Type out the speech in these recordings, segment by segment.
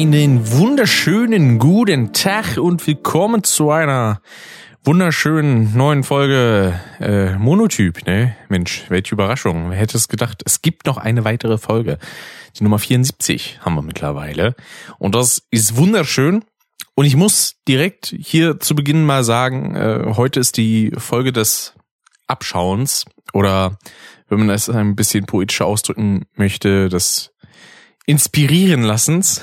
Einen wunderschönen guten Tag und willkommen zu einer wunderschönen neuen Folge äh, Monotyp, ne? Mensch, welche Überraschung. Wer hätte es gedacht? Es gibt noch eine weitere Folge. Die Nummer 74 haben wir mittlerweile. Und das ist wunderschön. Und ich muss direkt hier zu Beginn mal sagen, äh, heute ist die Folge des Abschauens oder wenn man es ein bisschen poetischer ausdrücken möchte, des Inspirieren lassens.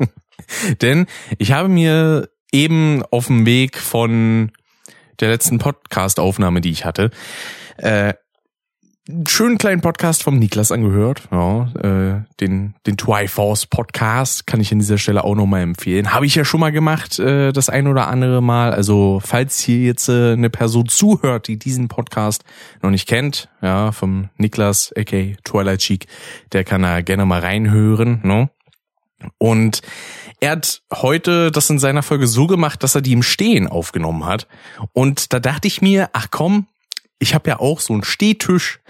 Denn ich habe mir eben auf dem Weg von der letzten Podcast-Aufnahme, die ich hatte, äh, einen schönen kleinen Podcast vom Niklas angehört. Ja, äh, den, den Twiforce Podcast kann ich an dieser Stelle auch nochmal empfehlen. Habe ich ja schon mal gemacht, äh, das ein oder andere Mal. Also, falls hier jetzt äh, eine Person zuhört, die diesen Podcast noch nicht kennt, ja, vom Niklas, aka Twilight Cheek, der kann da gerne mal reinhören, ne? Und er hat heute das in seiner Folge so gemacht, dass er die im Stehen aufgenommen hat. Und da dachte ich mir, ach komm, ich habe ja auch so einen Stehtisch,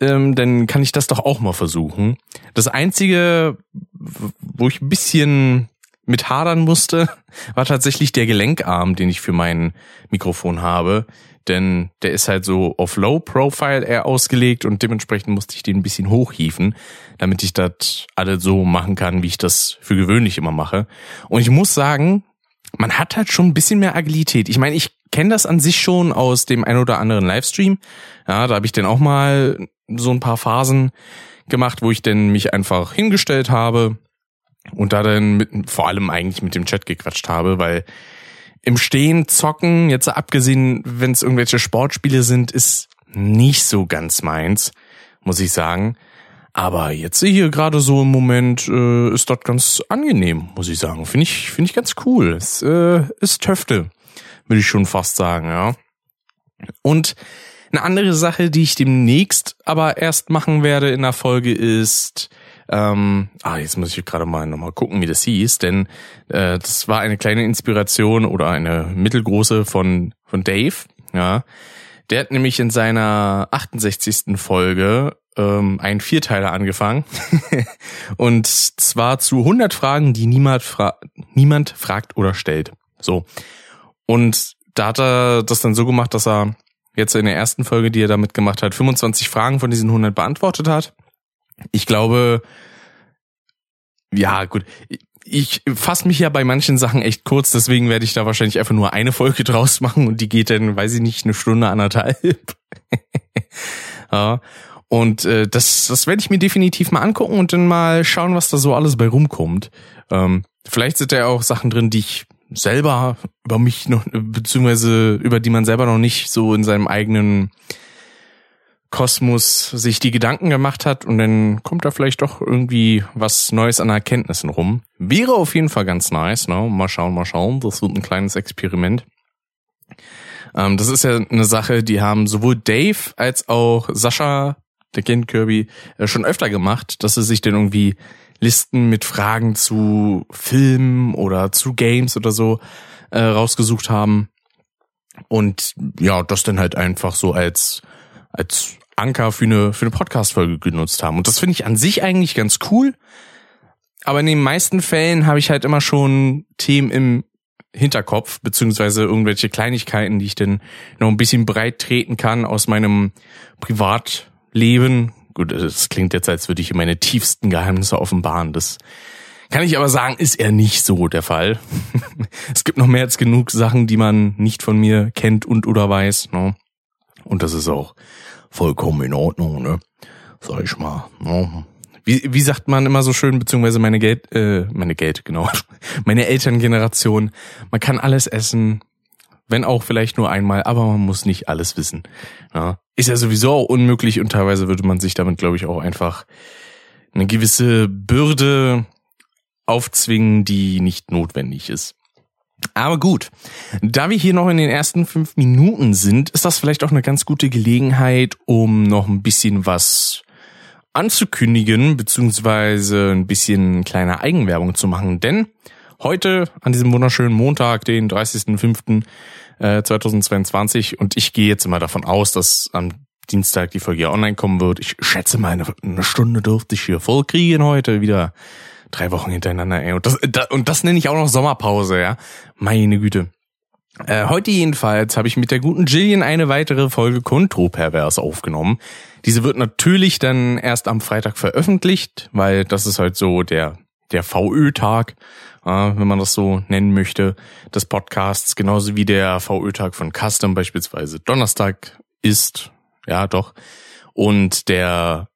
ähm, dann kann ich das doch auch mal versuchen. Das Einzige, wo ich ein bisschen mit hadern musste, war tatsächlich der Gelenkarm, den ich für mein Mikrofon habe. Denn der ist halt so auf Low Profile eher ausgelegt und dementsprechend musste ich den ein bisschen hochhieven, damit ich das alles so machen kann, wie ich das für gewöhnlich immer mache. Und ich muss sagen, man hat halt schon ein bisschen mehr Agilität. Ich meine, ich kenne das an sich schon aus dem ein oder anderen Livestream. Ja, da habe ich dann auch mal so ein paar Phasen gemacht, wo ich dann mich einfach hingestellt habe und da dann mit, vor allem eigentlich mit dem Chat gequatscht habe, weil im Stehen zocken, jetzt abgesehen, wenn es irgendwelche Sportspiele sind, ist nicht so ganz meins, muss ich sagen. Aber jetzt hier gerade so im Moment äh, ist das ganz angenehm, muss ich sagen. Finde ich, finde ich ganz cool. Es äh, ist Töfte, würde ich schon fast sagen, ja. Und eine andere Sache, die ich demnächst aber erst machen werde in der Folge ist, ähm, ah, jetzt muss ich gerade mal nochmal gucken, wie das hieß, denn äh, das war eine kleine Inspiration oder eine mittelgroße von, von Dave, ja. Der hat nämlich in seiner 68. Folge ähm, einen Vierteiler angefangen. und zwar zu 100 Fragen, die niemand, fra niemand fragt oder stellt. So. Und da hat er das dann so gemacht, dass er jetzt in der ersten Folge, die er damit gemacht hat, 25 Fragen von diesen 100 beantwortet hat. Ich glaube, ja, gut. Ich fasse mich ja bei manchen Sachen echt kurz, deswegen werde ich da wahrscheinlich einfach nur eine Folge draus machen und die geht dann, weiß ich nicht, eine Stunde, anderthalb. ja. Und äh, das, das werde ich mir definitiv mal angucken und dann mal schauen, was da so alles bei rumkommt. Ähm, vielleicht sind da ja auch Sachen drin, die ich selber über mich noch, beziehungsweise über die man selber noch nicht so in seinem eigenen Kosmos sich die Gedanken gemacht hat und dann kommt da vielleicht doch irgendwie was Neues an Erkenntnissen rum. Wäre auf jeden Fall ganz nice, ne? Mal schauen, mal schauen. Das wird ein kleines Experiment. Ähm, das ist ja eine Sache, die haben sowohl Dave als auch Sascha der Kind Kirby, äh, schon öfter gemacht, dass sie sich dann irgendwie Listen mit Fragen zu Filmen oder zu Games oder so äh, rausgesucht haben. Und ja, das dann halt einfach so als, als Anker für eine, für eine Podcast-Folge genutzt haben. Und das finde ich an sich eigentlich ganz cool. Aber in den meisten Fällen habe ich halt immer schon Themen im Hinterkopf, beziehungsweise irgendwelche Kleinigkeiten, die ich dann noch ein bisschen breit treten kann aus meinem Privat, Leben. Gut, es klingt jetzt, als würde ich meine tiefsten Geheimnisse offenbaren. Das kann ich aber sagen, ist eher nicht so der Fall. es gibt noch mehr als genug Sachen, die man nicht von mir kennt und oder weiß. Ne? Und das ist auch vollkommen in Ordnung, ne? Sag ich mal. Ne? Wie, wie sagt man immer so schön, beziehungsweise meine Geld, äh, meine Geld, genau, meine Elterngeneration, man kann alles essen, wenn auch vielleicht nur einmal, aber man muss nicht alles wissen. Ja, ist ja sowieso auch unmöglich und teilweise würde man sich damit, glaube ich, auch einfach eine gewisse Bürde aufzwingen, die nicht notwendig ist. Aber gut, da wir hier noch in den ersten fünf Minuten sind, ist das vielleicht auch eine ganz gute Gelegenheit, um noch ein bisschen was anzukündigen, beziehungsweise ein bisschen kleine Eigenwerbung zu machen. Denn heute, an diesem wunderschönen Montag, den 30.05.2022, äh, und ich gehe jetzt immer davon aus, dass am Dienstag die Folge online kommen wird. Ich schätze mal, eine, eine Stunde dürfte ich hier voll kriegen heute wieder. Drei Wochen hintereinander, ey. Und das, und das nenne ich auch noch Sommerpause, ja. Meine Güte. Äh, heute jedenfalls habe ich mit der guten Jillian eine weitere Folge Kontropervers aufgenommen. Diese wird natürlich dann erst am Freitag veröffentlicht, weil das ist halt so der, der VÖ-Tag, äh, wenn man das so nennen möchte, des Podcasts, genauso wie der VÖ-Tag von Custom beispielsweise Donnerstag ist, ja doch, und der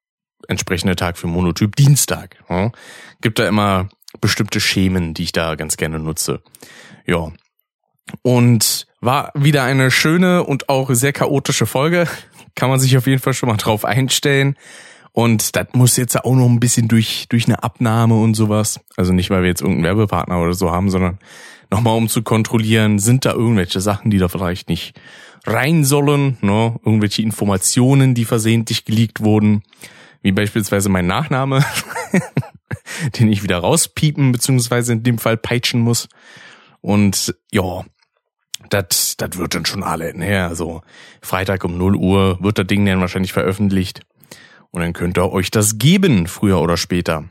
entsprechende Tag für Monotyp Dienstag. Gibt da immer bestimmte Schemen, die ich da ganz gerne nutze. Ja, und war wieder eine schöne und auch sehr chaotische Folge. Kann man sich auf jeden Fall schon mal drauf einstellen. Und das muss jetzt auch noch ein bisschen durch, durch eine Abnahme und sowas. Also nicht, weil wir jetzt irgendeinen Werbepartner oder so haben, sondern nochmal um zu kontrollieren, sind da irgendwelche Sachen, die da vielleicht nicht rein sollen, ne? irgendwelche Informationen, die versehentlich geleakt wurden, wie beispielsweise mein Nachname, den ich wieder rauspiepen, beziehungsweise in dem Fall peitschen muss. Und ja, das das wird dann schon alle. Ne? Also Freitag um 0 Uhr wird das Ding dann wahrscheinlich veröffentlicht. Und dann könnt ihr euch das geben, früher oder später.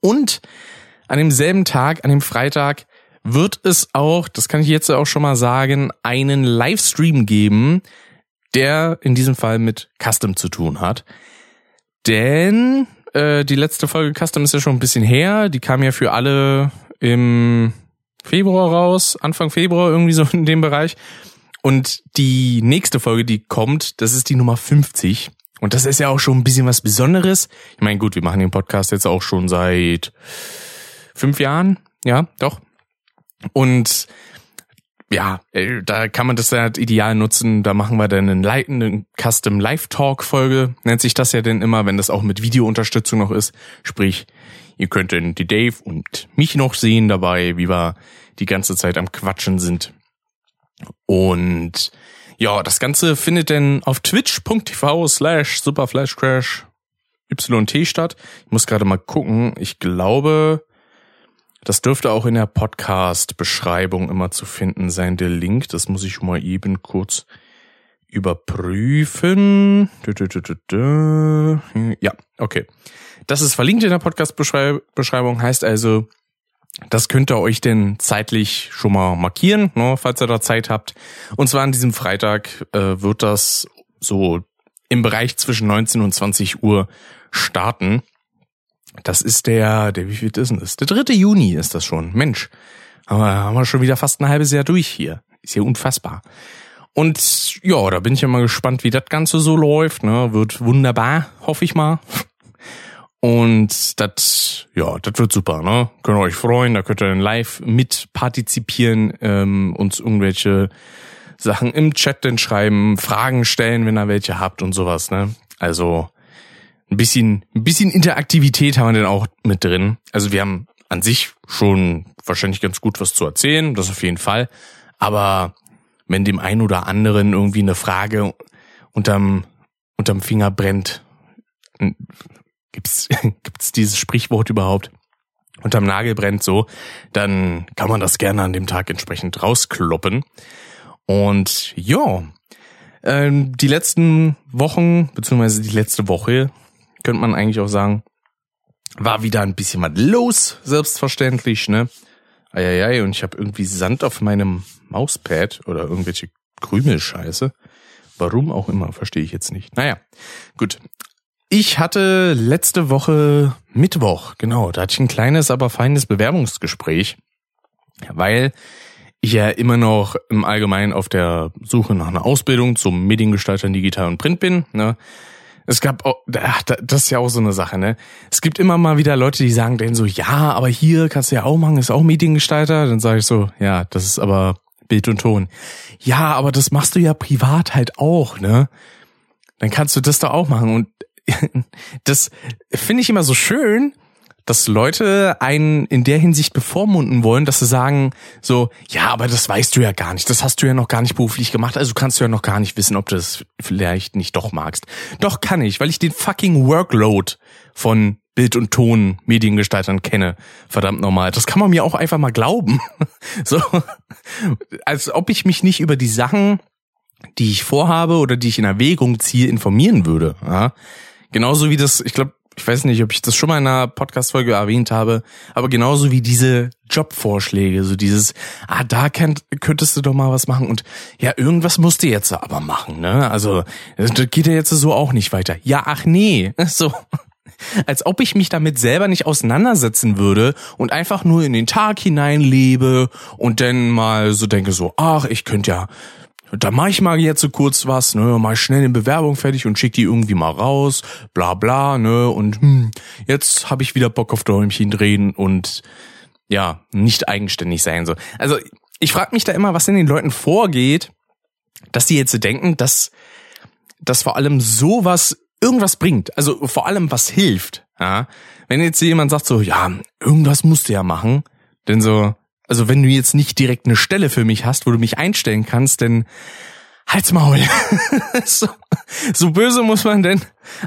Und an demselben Tag, an dem Freitag, wird es auch, das kann ich jetzt auch schon mal sagen, einen Livestream geben, der in diesem Fall mit Custom zu tun hat. Denn äh, die letzte Folge Custom ist ja schon ein bisschen her. Die kam ja für alle im Februar raus, Anfang Februar irgendwie so in dem Bereich. Und die nächste Folge, die kommt, das ist die Nummer 50. Und das ist ja auch schon ein bisschen was Besonderes. Ich meine, gut, wir machen den Podcast jetzt auch schon seit fünf Jahren. Ja, doch. Und ja, äh, da kann man das halt ideal nutzen. Da machen wir dann einen leitenden Custom Live Talk Folge. Nennt sich das ja denn immer, wenn das auch mit Videounterstützung noch ist. Sprich, Ihr könnt dann die Dave und mich noch sehen dabei, wie wir die ganze Zeit am Quatschen sind. Und ja, das Ganze findet dann auf twitch.tv slash superflashcrash YT statt. Ich muss gerade mal gucken. Ich glaube, das dürfte auch in der Podcast-Beschreibung immer zu finden sein, der Link. Das muss ich mal eben kurz überprüfen. Ja, okay. Das ist verlinkt in der Podcast-Beschreibung, heißt also, das könnt ihr euch denn zeitlich schon mal markieren, ne, falls ihr da Zeit habt. Und zwar an diesem Freitag äh, wird das so im Bereich zwischen 19 und 20 Uhr starten. Das ist der, der, wie viel ist denn das? Der 3. Juni ist das schon. Mensch, aber haben wir schon wieder fast ein halbes Jahr durch hier. Ist ja unfassbar. Und ja, da bin ich ja mal gespannt, wie das Ganze so läuft. Ne? Wird wunderbar, hoffe ich mal. Und das, ja, das wird super, ne? Könnt ihr euch freuen, da könnt ihr dann live mit partizipieren, ähm, uns irgendwelche Sachen im Chat dann schreiben, Fragen stellen, wenn ihr welche habt und sowas, ne? Also ein bisschen, ein bisschen Interaktivität haben wir dann auch mit drin. Also wir haben an sich schon wahrscheinlich ganz gut was zu erzählen, das auf jeden Fall. Aber wenn dem einen oder anderen irgendwie eine Frage unterm, unterm Finger brennt, gibt's, gibt's dieses Sprichwort überhaupt? Unterm Nagel brennt so, dann kann man das gerne an dem Tag entsprechend rauskloppen. Und ja, ähm, die letzten Wochen, beziehungsweise die letzte Woche, könnte man eigentlich auch sagen, war wieder ein bisschen was los, selbstverständlich, ne? Eieiei, und ich habe irgendwie Sand auf meinem Mauspad oder irgendwelche Krümelscheiße. Warum auch immer, verstehe ich jetzt nicht. Naja, gut. Ich hatte letzte Woche Mittwoch, genau, da hatte ich ein kleines, aber feines Bewerbungsgespräch, weil ich ja immer noch im Allgemeinen auf der Suche nach einer Ausbildung zum Mediengestalter in Digital und Print bin. Ne? Es gab, auch, das ist ja auch so eine Sache, ne? Es gibt immer mal wieder Leute, die sagen denen so, ja, aber hier kannst du ja auch machen, ist auch Mediengestalter. Dann sage ich so, ja, das ist aber Bild und Ton. Ja, aber das machst du ja privat halt auch, ne? Dann kannst du das doch auch machen. Und das finde ich immer so schön, dass Leute einen in der Hinsicht bevormunden wollen, dass sie sagen so, ja, aber das weißt du ja gar nicht, das hast du ja noch gar nicht beruflich gemacht, also kannst du ja noch gar nicht wissen, ob du das vielleicht nicht doch magst. Doch kann ich, weil ich den fucking Workload von Bild- und Ton Mediengestaltern kenne. Verdammt normal. Das kann man mir auch einfach mal glauben. so, als ob ich mich nicht über die Sachen, die ich vorhabe oder die ich in Erwägung ziehe, informieren würde. Ja? Genauso wie das, ich glaube, ich weiß nicht, ob ich das schon mal in einer Podcast-Folge erwähnt habe, aber genauso wie diese Jobvorschläge, so dieses, ah, da könnt, könntest du doch mal was machen und ja, irgendwas musst du jetzt aber machen, ne? Also, das geht ja jetzt so auch nicht weiter. Ja, ach nee, so. Als ob ich mich damit selber nicht auseinandersetzen würde und einfach nur in den Tag hinein lebe und dann mal so denke so, ach, ich könnte ja da mach ich mal jetzt so kurz was, ne, mal schnell eine Bewerbung fertig und schick die irgendwie mal raus, bla bla, ne, und hm, jetzt habe ich wieder Bock auf Däumchen drehen und ja, nicht eigenständig sein so. Also ich frage mich da immer, was in den Leuten vorgeht, dass die jetzt denken, dass dass vor allem sowas irgendwas bringt, also vor allem was hilft. Ja? Wenn jetzt jemand sagt so, ja, irgendwas musst du ja machen, denn so, also wenn du jetzt nicht direkt eine Stelle für mich hast, wo du mich einstellen kannst, dann halt's Maul. so, so böse muss man denn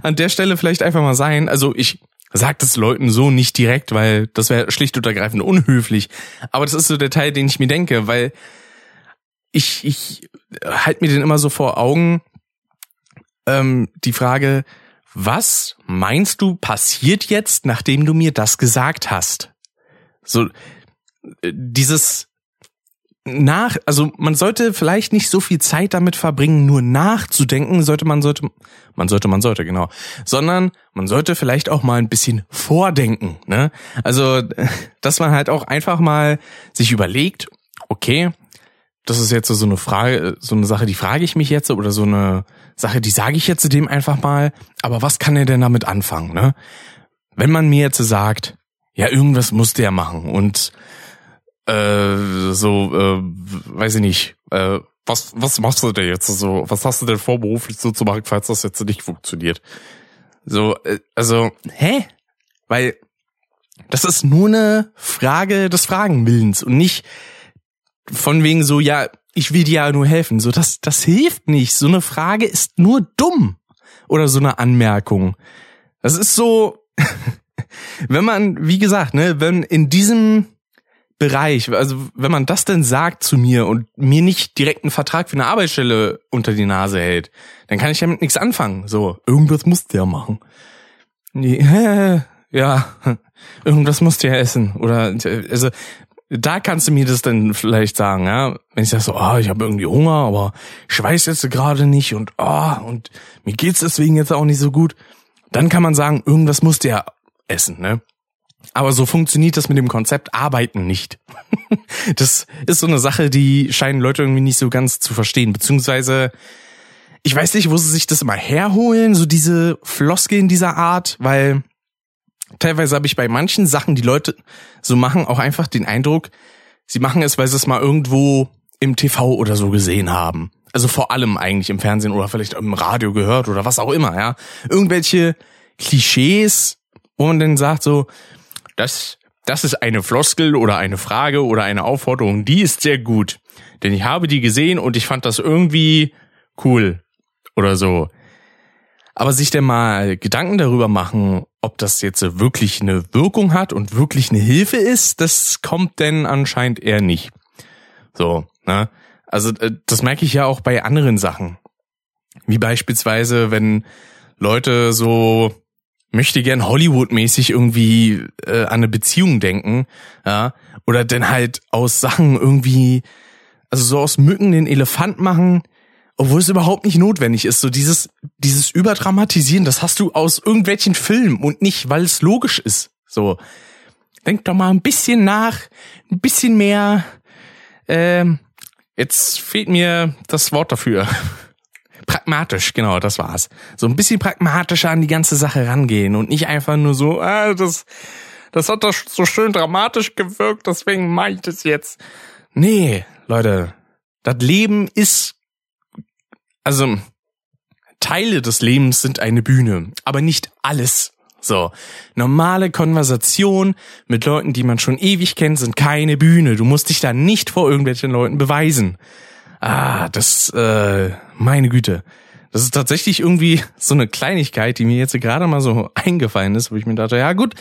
an der Stelle vielleicht einfach mal sein. Also ich sag das Leuten so nicht direkt, weil das wäre schlicht und ergreifend unhöflich. Aber das ist so der Teil, den ich mir denke, weil ich, ich halt mir den immer so vor Augen, ähm, die Frage, was meinst du passiert jetzt, nachdem du mir das gesagt hast? So, dieses nach, also man sollte vielleicht nicht so viel Zeit damit verbringen, nur nachzudenken, sollte man sollte man sollte man sollte genau, sondern man sollte vielleicht auch mal ein bisschen vordenken, ne? Also, dass man halt auch einfach mal sich überlegt, okay, das ist jetzt so eine Frage, so eine Sache, die frage ich mich jetzt oder so eine Sache, die sage ich jetzt dem einfach mal, aber was kann er denn damit anfangen, ne? Wenn man mir jetzt sagt, ja, irgendwas muss der machen und äh, so, äh, weiß ich nicht, äh, was, was machst du denn jetzt so? Was hast du denn vor, beruflich so zu machen, falls das jetzt nicht funktioniert? So, äh, also, hä? Weil das ist nur eine Frage des Fragenwillens und nicht von wegen so, ja, ich will dir ja nur helfen. So, das, das hilft nicht. So eine Frage ist nur dumm. Oder so eine Anmerkung. Das ist so, wenn man, wie gesagt, ne, wenn in diesem Bereich, also wenn man das denn sagt zu mir und mir nicht direkt einen Vertrag für eine Arbeitsstelle unter die Nase hält, dann kann ich damit nichts anfangen. So, irgendwas muss der machen. Ja, irgendwas muss der essen. Oder also da kannst du mir das dann vielleicht sagen, ja. Wenn ich sage so, ah, oh, ich habe irgendwie Hunger, aber ich weiß jetzt gerade nicht und ah, oh, und mir geht's deswegen jetzt auch nicht so gut, dann kann man sagen, irgendwas muss der essen, ne? Aber so funktioniert das mit dem Konzept Arbeiten nicht. das ist so eine Sache, die scheinen Leute irgendwie nicht so ganz zu verstehen. Beziehungsweise, ich weiß nicht, wo sie sich das immer herholen, so diese Floskeln dieser Art, weil teilweise habe ich bei manchen Sachen, die Leute so machen, auch einfach den Eindruck, sie machen es, weil sie es mal irgendwo im TV oder so gesehen haben. Also vor allem eigentlich im Fernsehen oder vielleicht im Radio gehört oder was auch immer, ja. Irgendwelche Klischees, wo man dann sagt so, das, das ist eine Floskel oder eine Frage oder eine Aufforderung, die ist sehr gut. Denn ich habe die gesehen und ich fand das irgendwie cool oder so. Aber sich denn mal Gedanken darüber machen, ob das jetzt wirklich eine Wirkung hat und wirklich eine Hilfe ist, das kommt denn anscheinend eher nicht. So, ne? Also äh, das merke ich ja auch bei anderen Sachen. Wie beispielsweise, wenn Leute so möchte gern Hollywood-mäßig irgendwie äh, an eine Beziehung denken, ja, oder dann halt aus Sachen irgendwie, also so aus Mücken den Elefant machen, obwohl es überhaupt nicht notwendig ist. So dieses, dieses Überdramatisieren, das hast du aus irgendwelchen Filmen und nicht, weil es logisch ist. So, denk doch mal ein bisschen nach, ein bisschen mehr. Ähm, jetzt fehlt mir das Wort dafür. Pragmatisch, genau, das war's. So ein bisschen pragmatischer an die ganze Sache rangehen und nicht einfach nur so, ah, das, das hat doch so schön dramatisch gewirkt, deswegen mach ich das jetzt. Nee, Leute, das Leben ist, also, Teile des Lebens sind eine Bühne, aber nicht alles. So, normale Konversation mit Leuten, die man schon ewig kennt, sind keine Bühne. Du musst dich da nicht vor irgendwelchen Leuten beweisen. Ah, das, äh, meine Güte. Das ist tatsächlich irgendwie so eine Kleinigkeit, die mir jetzt gerade mal so eingefallen ist, wo ich mir dachte, ja gut,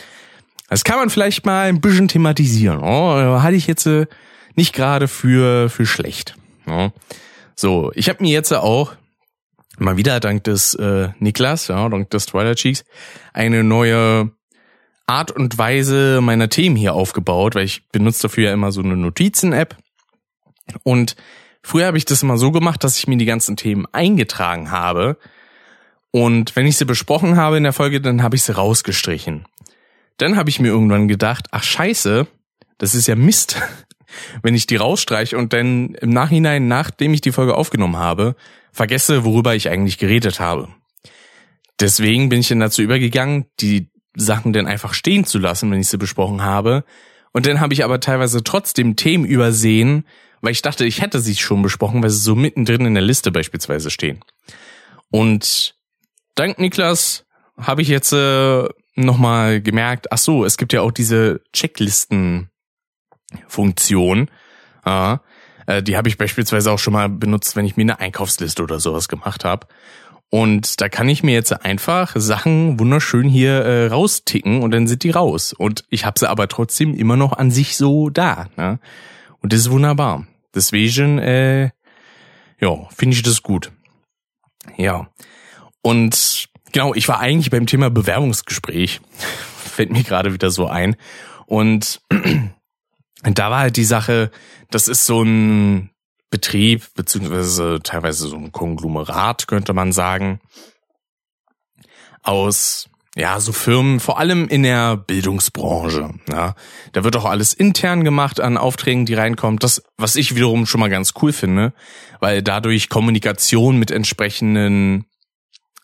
das kann man vielleicht mal ein bisschen thematisieren. Oh, hatte ich jetzt äh, nicht gerade für, für schlecht. So, ich habe mir jetzt auch mal wieder dank des äh, Niklas, ja, dank des Twilight Cheeks, eine neue Art und Weise meiner Themen hier aufgebaut, weil ich benutze dafür ja immer so eine Notizen-App. Und früher habe ich das immer so gemacht, dass ich mir die ganzen Themen eingetragen habe. Und wenn ich sie besprochen habe in der Folge, dann habe ich sie rausgestrichen. Dann habe ich mir irgendwann gedacht, ach scheiße, das ist ja Mist, wenn ich die rausstreiche und dann im Nachhinein, nachdem ich die Folge aufgenommen habe, vergesse, worüber ich eigentlich geredet habe. Deswegen bin ich dann dazu übergegangen, die Sachen dann einfach stehen zu lassen, wenn ich sie besprochen habe. Und dann habe ich aber teilweise trotzdem Themen übersehen, weil ich dachte, ich hätte sie schon besprochen, weil sie so mittendrin in der Liste beispielsweise stehen. Und dank Niklas habe ich jetzt äh, nochmal gemerkt, ach so, es gibt ja auch diese Checklisten-Funktion. Ja, äh, die habe ich beispielsweise auch schon mal benutzt, wenn ich mir eine Einkaufsliste oder sowas gemacht habe. Und da kann ich mir jetzt einfach Sachen wunderschön hier äh, rausticken und dann sind die raus. Und ich habe sie aber trotzdem immer noch an sich so da. Ne? Und das ist wunderbar. Deswegen, äh, ja, finde ich das gut. Ja. Und genau, ich war eigentlich beim Thema Bewerbungsgespräch. Fällt mir gerade wieder so ein. Und da war halt die Sache, das ist so ein Betrieb, beziehungsweise teilweise so ein Konglomerat, könnte man sagen, aus ja, so Firmen, vor allem in der Bildungsbranche. Ja. Da wird auch alles intern gemacht an Aufträgen, die reinkommen. Das, was ich wiederum schon mal ganz cool finde, weil dadurch Kommunikation mit entsprechenden,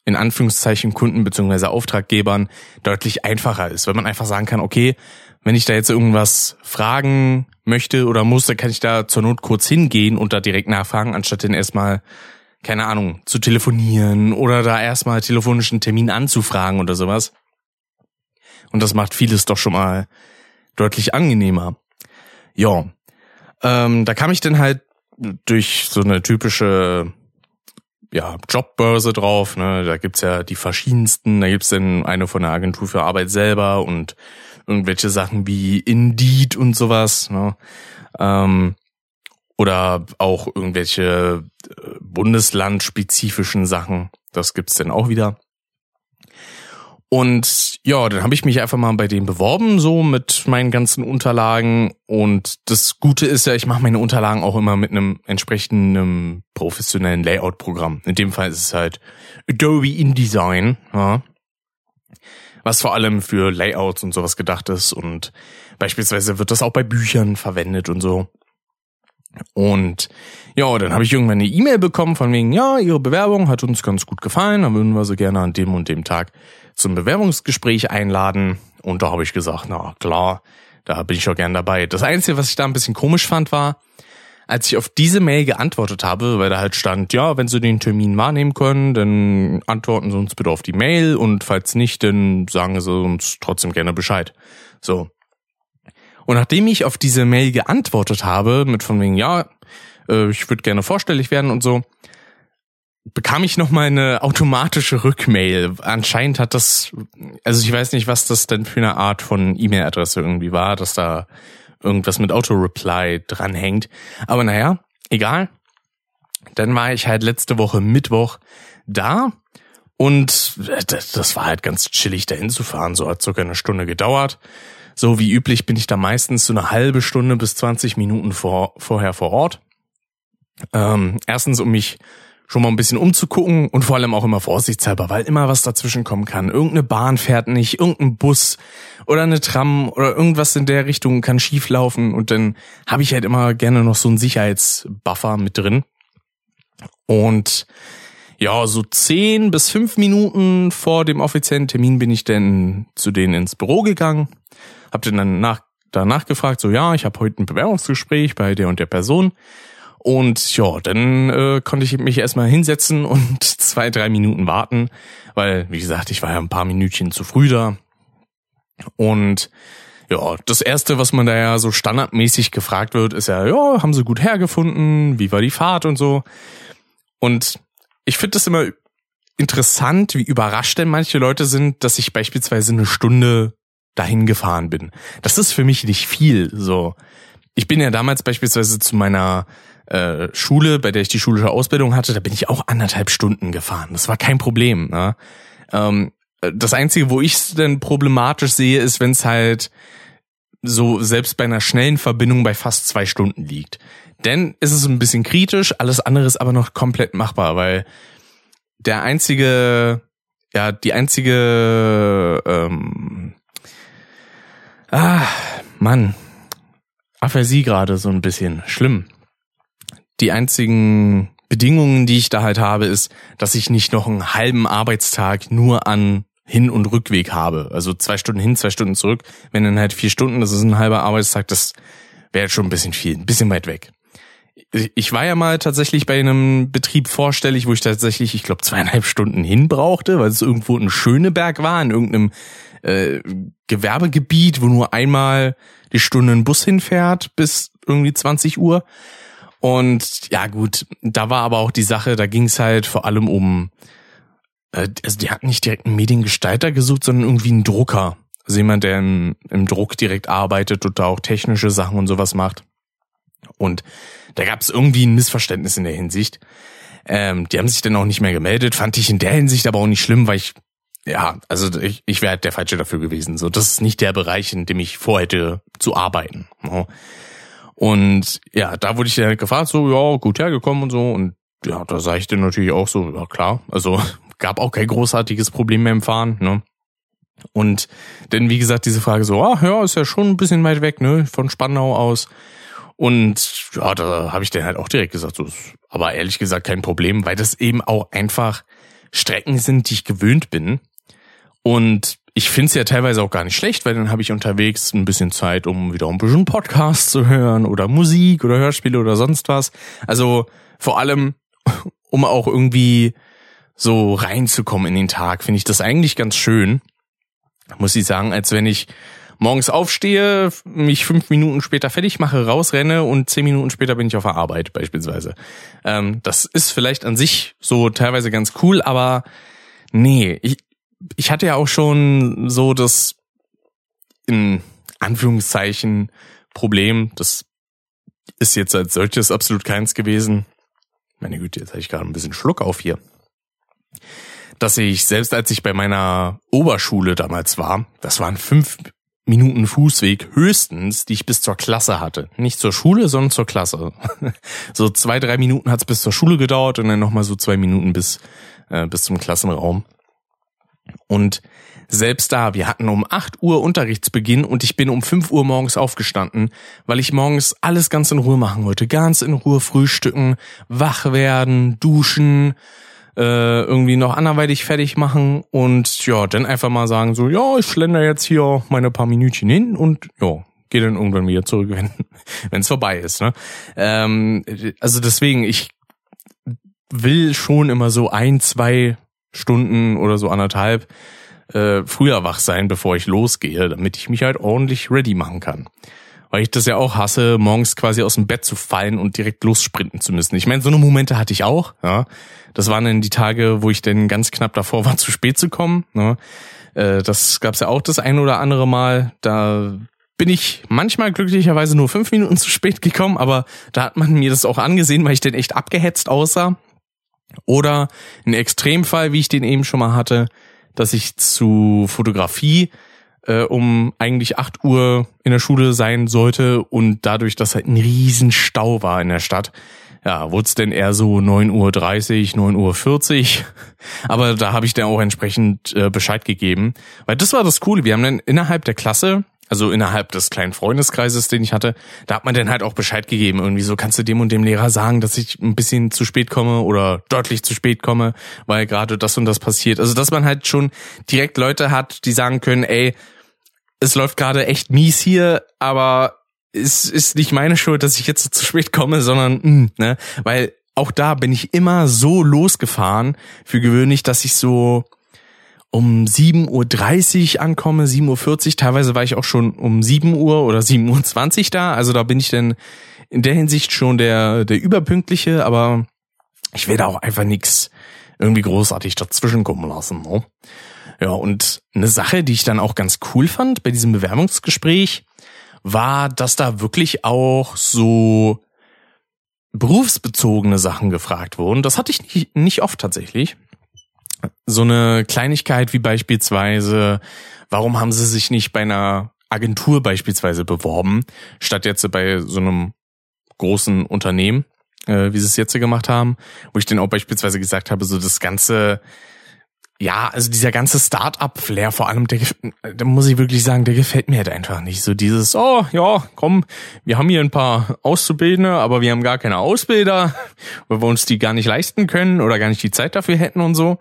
in Anführungszeichen, Kunden beziehungsweise Auftraggebern deutlich einfacher ist. Wenn man einfach sagen kann, okay, wenn ich da jetzt irgendwas fragen möchte oder muss, dann kann ich da zur Not kurz hingehen und da direkt nachfragen, anstatt den erstmal, keine Ahnung, zu telefonieren oder da erstmal telefonischen Termin anzufragen oder sowas. Und das macht vieles doch schon mal deutlich angenehmer. Ja, ähm, da kam ich dann halt durch so eine typische ja, Jobbörse drauf. Ne? Da gibt's ja die verschiedensten. Da gibt's dann eine von der Agentur für Arbeit selber und irgendwelche Sachen wie Indeed und sowas. Ne? Ähm, oder auch irgendwelche äh, bundeslandspezifischen Sachen. Das gibt's dann auch wieder. Und ja, dann habe ich mich einfach mal bei denen beworben, so mit meinen ganzen Unterlagen. Und das Gute ist ja, ich mache meine Unterlagen auch immer mit einem entsprechenden professionellen Layout-Programm. In dem Fall ist es halt Adobe InDesign. Ja was vor allem für Layouts und sowas gedacht ist und beispielsweise wird das auch bei Büchern verwendet und so. Und ja, dann habe ich irgendwann eine E-Mail bekommen von wegen, ja, Ihre Bewerbung hat uns ganz gut gefallen, dann würden wir Sie gerne an dem und dem Tag zum Bewerbungsgespräch einladen. Und da habe ich gesagt, na klar, da bin ich auch gern dabei. Das Einzige, was ich da ein bisschen komisch fand, war, als ich auf diese Mail geantwortet habe, weil da halt stand, ja, wenn Sie den Termin wahrnehmen können, dann antworten Sie uns bitte auf die Mail und falls nicht, dann sagen Sie uns trotzdem gerne Bescheid. So. Und nachdem ich auf diese Mail geantwortet habe, mit von wegen, ja, äh, ich würde gerne vorstellig werden und so, bekam ich noch mal eine automatische Rückmail. Anscheinend hat das, also ich weiß nicht, was das denn für eine Art von E-Mail-Adresse irgendwie war, dass da irgendwas mit Auto-Reply dranhängt. Aber naja, egal. Dann war ich halt letzte Woche Mittwoch da und das war halt ganz chillig dahin zu fahren. So hat sogar eine Stunde gedauert. So wie üblich bin ich da meistens so eine halbe Stunde bis 20 Minuten vor, vorher vor Ort. Ähm, erstens, um mich schon mal ein bisschen umzugucken und vor allem auch immer vorsichtshalber, weil immer was dazwischen kommen kann. Irgendeine Bahn fährt nicht, irgendein Bus oder eine Tram oder irgendwas in der Richtung kann schieflaufen und dann habe ich halt immer gerne noch so einen Sicherheitsbuffer mit drin. Und ja, so zehn bis fünf Minuten vor dem offiziellen Termin bin ich dann zu denen ins Büro gegangen, hab dann nach, danach gefragt, so ja, ich habe heute ein Bewerbungsgespräch bei der und der Person und ja, dann äh, konnte ich mich erstmal hinsetzen und zwei, drei Minuten warten, weil, wie gesagt, ich war ja ein paar Minütchen zu früh da. Und ja, das erste, was man da ja so standardmäßig gefragt wird, ist ja, ja, haben sie gut hergefunden, wie war die Fahrt und so. Und ich finde das immer interessant, wie überrascht denn manche Leute sind, dass ich beispielsweise eine Stunde dahin gefahren bin. Das ist für mich nicht viel, so ich bin ja damals beispielsweise zu meiner äh, Schule, bei der ich die schulische Ausbildung hatte, da bin ich auch anderthalb Stunden gefahren. Das war kein Problem. Ne? Ähm, das Einzige, wo ich es denn problematisch sehe, ist, wenn es halt so selbst bei einer schnellen Verbindung bei fast zwei Stunden liegt. Denn ist es ein bisschen kritisch, alles andere ist aber noch komplett machbar, weil der einzige, ja, die einzige, ähm, ah, Mann, Aphasie gerade so ein bisschen schlimm. Die einzigen Bedingungen, die ich da halt habe, ist, dass ich nicht noch einen halben Arbeitstag nur an Hin- und Rückweg habe. Also zwei Stunden hin, zwei Stunden zurück. Wenn dann halt vier Stunden, das ist ein halber Arbeitstag, das wäre schon ein bisschen viel, ein bisschen weit weg. Ich war ja mal tatsächlich bei einem Betrieb vorstellig, wo ich tatsächlich, ich glaube, zweieinhalb Stunden hin brauchte, weil es irgendwo in Schöneberg war, in irgendeinem äh, Gewerbegebiet, wo nur einmal die Stunde ein Bus hinfährt bis irgendwie 20 Uhr. Und ja gut, da war aber auch die Sache, da ging es halt vor allem um, äh, also die hatten nicht direkt einen Mediengestalter gesucht, sondern irgendwie einen Drucker. Also jemand, der im, im Druck direkt arbeitet und da auch technische Sachen und sowas macht. Und da gab es irgendwie ein Missverständnis in der Hinsicht. Ähm, die haben sich dann auch nicht mehr gemeldet, fand ich in der Hinsicht aber auch nicht schlimm, weil ich, ja, also ich, ich wäre halt der Falsche dafür gewesen. So, das ist nicht der Bereich, in dem ich vorhätte zu arbeiten. No. Und ja, da wurde ich dann halt gefragt, so, ja, gut hergekommen und so. Und ja, da sage ich dann natürlich auch so, ja klar, also gab auch kein großartiges Problem mehr im Fahren, ne? Und denn wie gesagt, diese Frage so, ah ja, ist ja schon ein bisschen weit weg, ne, von Spandau aus. Und ja, da habe ich dann halt auch direkt gesagt, so ist aber ehrlich gesagt kein Problem, weil das eben auch einfach Strecken sind, die ich gewöhnt bin. Und ich finde es ja teilweise auch gar nicht schlecht, weil dann habe ich unterwegs ein bisschen Zeit, um wieder ein bisschen Podcast zu hören oder Musik oder Hörspiele oder sonst was. Also vor allem, um auch irgendwie so reinzukommen in den Tag, finde ich das eigentlich ganz schön. Muss ich sagen, als wenn ich morgens aufstehe, mich fünf Minuten später fertig mache, rausrenne und zehn Minuten später bin ich auf der Arbeit beispielsweise. Ähm, das ist vielleicht an sich so teilweise ganz cool, aber nee, ich, ich hatte ja auch schon so das in Anführungszeichen Problem, das ist jetzt als solches absolut keins gewesen. Meine Güte, jetzt habe ich gerade ein bisschen Schluck auf hier. Dass ich, selbst als ich bei meiner Oberschule damals war, das waren fünf Minuten Fußweg höchstens, die ich bis zur Klasse hatte. Nicht zur Schule, sondern zur Klasse. so zwei, drei Minuten hat's bis zur Schule gedauert und dann nochmal so zwei Minuten bis, äh, bis zum Klassenraum. Und selbst da, wir hatten um 8 Uhr Unterrichtsbeginn und ich bin um 5 Uhr morgens aufgestanden, weil ich morgens alles ganz in Ruhe machen wollte. Ganz in Ruhe frühstücken, wach werden, duschen, äh, irgendwie noch anderweitig fertig machen und ja, dann einfach mal sagen so, ja, ich schlender jetzt hier meine paar Minütchen hin und ja, gehe dann irgendwann wieder zurück, wenn es vorbei ist. Ne? Ähm, also deswegen, ich will schon immer so ein, zwei Stunden oder so anderthalb äh, früher wach sein, bevor ich losgehe, damit ich mich halt ordentlich ready machen kann weil ich das ja auch hasse, morgens quasi aus dem Bett zu fallen und direkt lossprinten zu müssen. Ich meine, so eine Momente hatte ich auch. Ja. Das waren dann die Tage, wo ich dann ganz knapp davor war, zu spät zu kommen. Ne? Äh, das gab's ja auch das ein oder andere Mal. Da bin ich manchmal glücklicherweise nur fünf Minuten zu spät gekommen, aber da hat man mir das auch angesehen, weil ich denn echt abgehetzt aussah. Oder ein Extremfall, wie ich den eben schon mal hatte, dass ich zu Fotografie äh, um eigentlich acht Uhr in der Schule sein sollte und dadurch, dass halt ein Riesenstau war in der Stadt, ja, wurde es denn eher so 9.30 Uhr, 9.40 Uhr. Aber da habe ich dann auch entsprechend äh, Bescheid gegeben. Weil das war das Coole. Wir haben dann innerhalb der Klasse, also innerhalb des kleinen Freundeskreises, den ich hatte, da hat man dann halt auch Bescheid gegeben. Irgendwie so kannst du dem und dem Lehrer sagen, dass ich ein bisschen zu spät komme oder deutlich zu spät komme, weil gerade das und das passiert. Also dass man halt schon direkt Leute hat, die sagen können, ey, es läuft gerade echt mies hier, aber es ist nicht meine Schuld, dass ich jetzt zu spät komme, sondern, mh, hm, ne, weil auch da bin ich immer so losgefahren, für gewöhnlich, dass ich so um 7.30 Uhr ankomme, 7.40 Uhr, teilweise war ich auch schon um 7 Uhr oder 7.20 Uhr da, also da bin ich dann in der Hinsicht schon der, der Überpünktliche, aber ich werde auch einfach nichts irgendwie großartig dazwischen kommen lassen. Ne? Ja, und eine Sache, die ich dann auch ganz cool fand bei diesem Bewerbungsgespräch, war, dass da wirklich auch so berufsbezogene Sachen gefragt wurden. Das hatte ich nicht, nicht oft tatsächlich. So eine Kleinigkeit wie beispielsweise, warum haben sie sich nicht bei einer Agentur beispielsweise beworben, statt jetzt bei so einem großen Unternehmen, äh, wie sie es jetzt gemacht haben, wo ich dann auch beispielsweise gesagt habe, so das ganze ja, also dieser ganze Start-up-Flair vor allem, der, da muss ich wirklich sagen, der gefällt mir halt einfach nicht. So dieses, oh ja, komm, wir haben hier ein paar Auszubildende, aber wir haben gar keine Ausbilder, weil wir uns die gar nicht leisten können oder gar nicht die Zeit dafür hätten und so.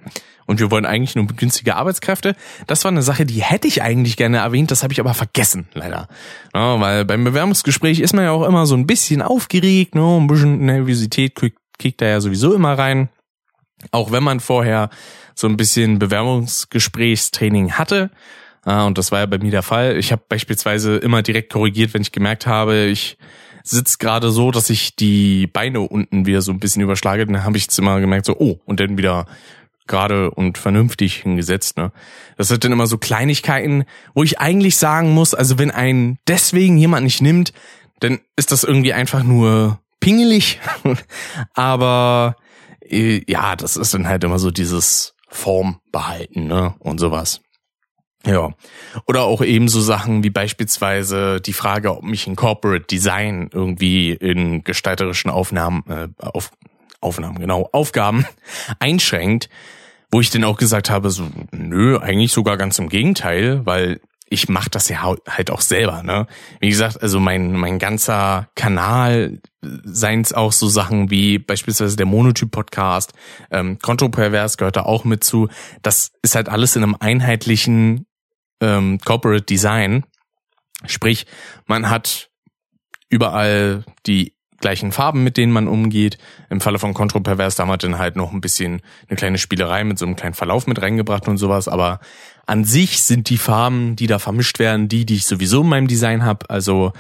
Und wir wollen eigentlich nur günstige Arbeitskräfte. Das war eine Sache, die hätte ich eigentlich gerne erwähnt, das habe ich aber vergessen, leider. Ja, weil beim Bewerbungsgespräch ist man ja auch immer so ein bisschen aufgeregt, ne? ein bisschen Nervosität kriegt, kriegt da ja sowieso immer rein. Auch wenn man vorher so ein bisschen Bewerbungsgesprächstraining hatte. Und das war ja bei mir der Fall. Ich habe beispielsweise immer direkt korrigiert, wenn ich gemerkt habe, ich sitze gerade so, dass ich die Beine unten wieder so ein bisschen überschlage. Dann habe ich jetzt immer gemerkt, so, oh, und dann wieder gerade und vernünftig hingesetzt. Ne? Das sind dann immer so Kleinigkeiten, wo ich eigentlich sagen muss, also wenn ein deswegen jemand nicht nimmt, dann ist das irgendwie einfach nur pingelig. Aber äh, ja, das ist dann halt immer so dieses Form behalten, ne? Und sowas. Ja. Oder auch eben so Sachen wie beispielsweise die Frage, ob mich ein Corporate Design irgendwie in gestalterischen Aufnahmen, äh, auf, Aufnahmen, genau, Aufgaben einschränkt, wo ich dann auch gesagt habe, so, nö, eigentlich sogar ganz im Gegenteil, weil ich mache das ja halt auch selber, ne? Wie gesagt, also mein mein ganzer Kanal, seien es auch so Sachen wie beispielsweise der Monotyp-Podcast, ähm, Kontropervers gehört da auch mit zu. Das ist halt alles in einem einheitlichen ähm, Corporate Design. Sprich, man hat überall die gleichen Farben, mit denen man umgeht. Im Falle von Kontropervers, da haben wir dann halt noch ein bisschen eine kleine Spielerei mit so einem kleinen Verlauf mit reingebracht und sowas, aber an sich sind die Farben, die da vermischt werden, die, die ich sowieso in meinem Design habe. Also,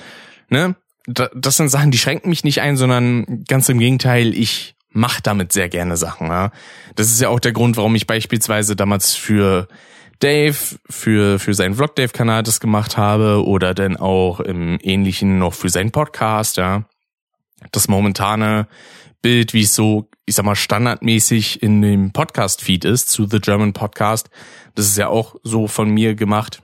ne, das sind Sachen, die schränken mich nicht ein, sondern ganz im Gegenteil, ich mache damit sehr gerne Sachen. Ja? Das ist ja auch der Grund, warum ich beispielsweise damals für Dave, für, für seinen Vlog Dave-Kanal das gemacht habe oder dann auch im Ähnlichen noch für seinen Podcast, ja. Das momentane Bild, wie es so, ich sag mal, standardmäßig in dem Podcast-Feed ist, zu The German Podcast, das ist ja auch so von mir gemacht.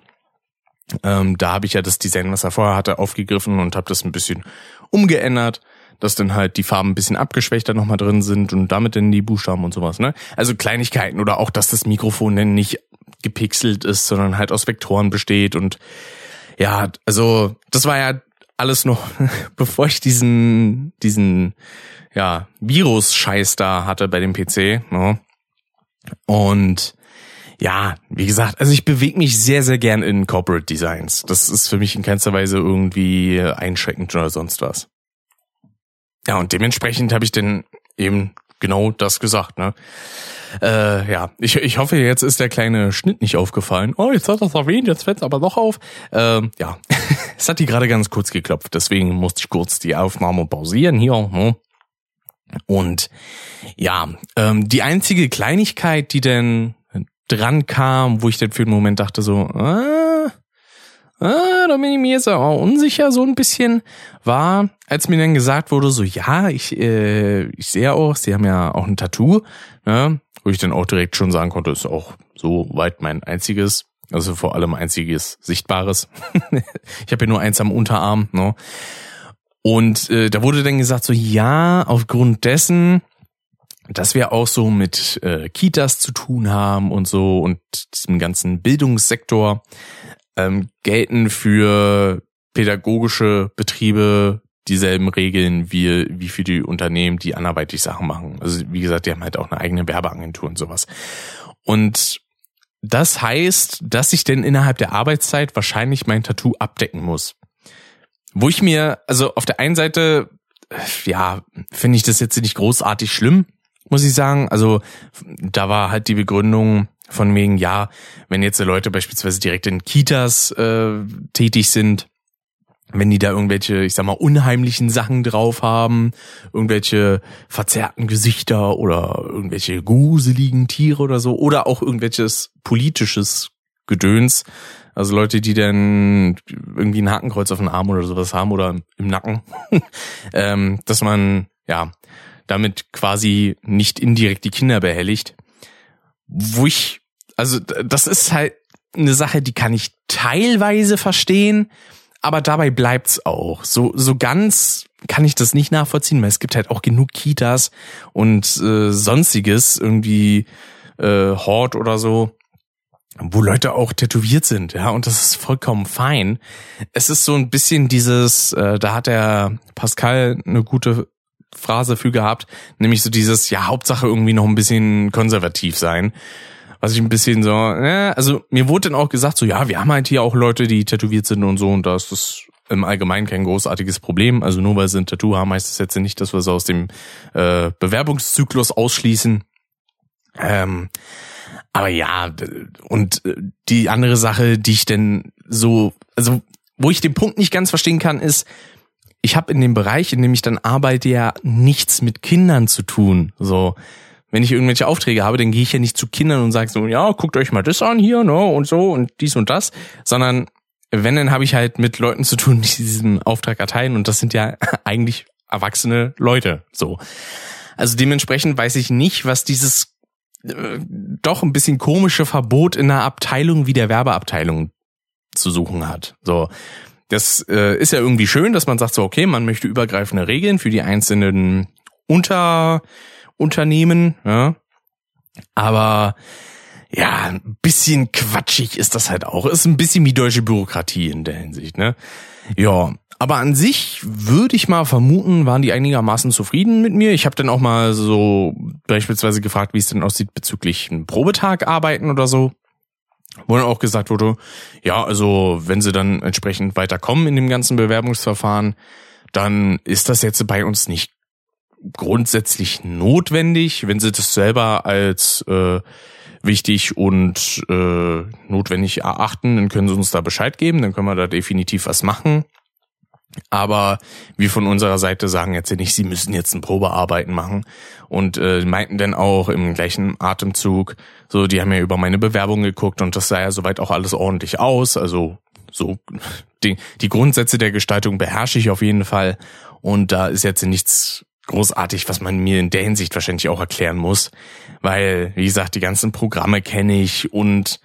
Ähm, da habe ich ja das Design, was er vorher hatte, aufgegriffen und habe das ein bisschen umgeändert, dass dann halt die Farben ein bisschen abgeschwächter nochmal drin sind und damit dann die Buchstaben und sowas. Ne? Also Kleinigkeiten oder auch, dass das Mikrofon dann nicht gepixelt ist, sondern halt aus Vektoren besteht und ja, also das war ja alles noch, bevor ich diesen diesen ja Virus-Scheiß da hatte bei dem PC. Ne? Und ja, wie gesagt, also ich bewege mich sehr, sehr gern in Corporate Designs. Das ist für mich in keinster Weise irgendwie einschränkend oder sonst was. Ja, und dementsprechend habe ich denn eben genau das gesagt, ne? Äh, ja, ich, ich hoffe, jetzt ist der kleine Schnitt nicht aufgefallen. Oh, jetzt hat das erwähnt, jetzt fällt aber doch auf. Ähm, ja, es hat die gerade ganz kurz geklopft, deswegen musste ich kurz die Aufnahme pausieren hier. Ne? Und ja, ähm, die einzige Kleinigkeit, die denn dran kam, wo ich dann für einen Moment dachte so, ah, ah, da bin ich mir jetzt auch unsicher so ein bisschen, war, als mir dann gesagt wurde, so, ja, ich, äh, ich sehe auch, sie haben ja auch ein Tattoo, ne, wo ich dann auch direkt schon sagen konnte, ist auch so weit mein einziges, also vor allem einziges Sichtbares. ich habe ja nur eins am Unterarm, ne. Und äh, da wurde dann gesagt, so, ja, aufgrund dessen, dass wir auch so mit äh, Kitas zu tun haben und so und diesem ganzen Bildungssektor ähm, gelten für pädagogische Betriebe dieselben Regeln wie, wie für die Unternehmen, die anderweitig Sachen machen. Also wie gesagt, die haben halt auch eine eigene Werbeagentur und sowas. Und das heißt, dass ich denn innerhalb der Arbeitszeit wahrscheinlich mein Tattoo abdecken muss. Wo ich mir, also auf der einen Seite, ja, finde ich das jetzt nicht großartig schlimm, muss ich sagen. Also da war halt die Begründung von wegen, ja, wenn jetzt Leute beispielsweise direkt in Kitas äh, tätig sind, wenn die da irgendwelche, ich sag mal, unheimlichen Sachen drauf haben, irgendwelche verzerrten Gesichter oder irgendwelche gruseligen Tiere oder so, oder auch irgendwelches politisches Gedöns, Also Leute, die dann irgendwie ein Hakenkreuz auf dem Arm oder sowas haben oder im Nacken, ähm, dass man ja damit quasi nicht indirekt die Kinder behelligt. Wo ich, also das ist halt eine Sache, die kann ich teilweise verstehen, aber dabei bleibt's auch. So, so ganz kann ich das nicht nachvollziehen, weil es gibt halt auch genug Kitas und äh, sonstiges, irgendwie äh, Hort oder so, wo Leute auch tätowiert sind, ja, und das ist vollkommen fein. Es ist so ein bisschen dieses, äh, da hat der Pascal eine gute Phrase für gehabt, nämlich so dieses, ja, Hauptsache irgendwie noch ein bisschen konservativ sein. Was ich ein bisschen so, äh, also mir wurde dann auch gesagt, so, ja, wir haben halt hier auch Leute, die tätowiert sind und so, und da ist das im Allgemeinen kein großartiges Problem. Also nur weil sie ein Tattoo haben, heißt das jetzt nicht, dass wir sie aus dem äh, Bewerbungszyklus ausschließen. Ähm, aber ja, und äh, die andere Sache, die ich denn so, also wo ich den Punkt nicht ganz verstehen kann, ist, ich habe in dem Bereich, in dem ich dann arbeite, ja nichts mit Kindern zu tun. So, wenn ich irgendwelche Aufträge habe, dann gehe ich ja nicht zu Kindern und sage so, ja, guckt euch mal das an hier, ne, und so und dies und das, sondern wenn, dann habe ich halt mit Leuten zu tun, die diesen Auftrag erteilen und das sind ja eigentlich erwachsene Leute, so. Also dementsprechend weiß ich nicht, was dieses äh, doch ein bisschen komische Verbot in einer Abteilung wie der Werbeabteilung zu suchen hat. So, das äh, ist ja irgendwie schön, dass man sagt so, okay, man möchte übergreifende Regeln für die einzelnen Unterunternehmen, ja. Aber ja, ein bisschen quatschig ist das halt auch. Ist ein bisschen wie deutsche Bürokratie in der Hinsicht, ne? Ja, aber an sich würde ich mal vermuten, waren die einigermaßen zufrieden mit mir. Ich habe dann auch mal so beispielsweise gefragt, wie es denn aussieht bezüglich einem Probetag arbeiten oder so. Wo dann auch gesagt wurde, ja, also wenn sie dann entsprechend weiterkommen in dem ganzen Bewerbungsverfahren, dann ist das jetzt bei uns nicht grundsätzlich notwendig, wenn sie das selber als äh, wichtig und äh, notwendig erachten, dann können sie uns da Bescheid geben, dann können wir da definitiv was machen. Aber wir von unserer Seite sagen jetzt nicht, sie müssen jetzt ein Probearbeiten machen. Und äh, meinten dann auch im gleichen Atemzug, so, die haben ja über meine Bewerbung geguckt und das sah ja soweit auch alles ordentlich aus. Also so die, die Grundsätze der Gestaltung beherrsche ich auf jeden Fall. Und da ist jetzt nichts großartig, was man mir in der Hinsicht wahrscheinlich auch erklären muss. Weil, wie gesagt, die ganzen Programme kenne ich und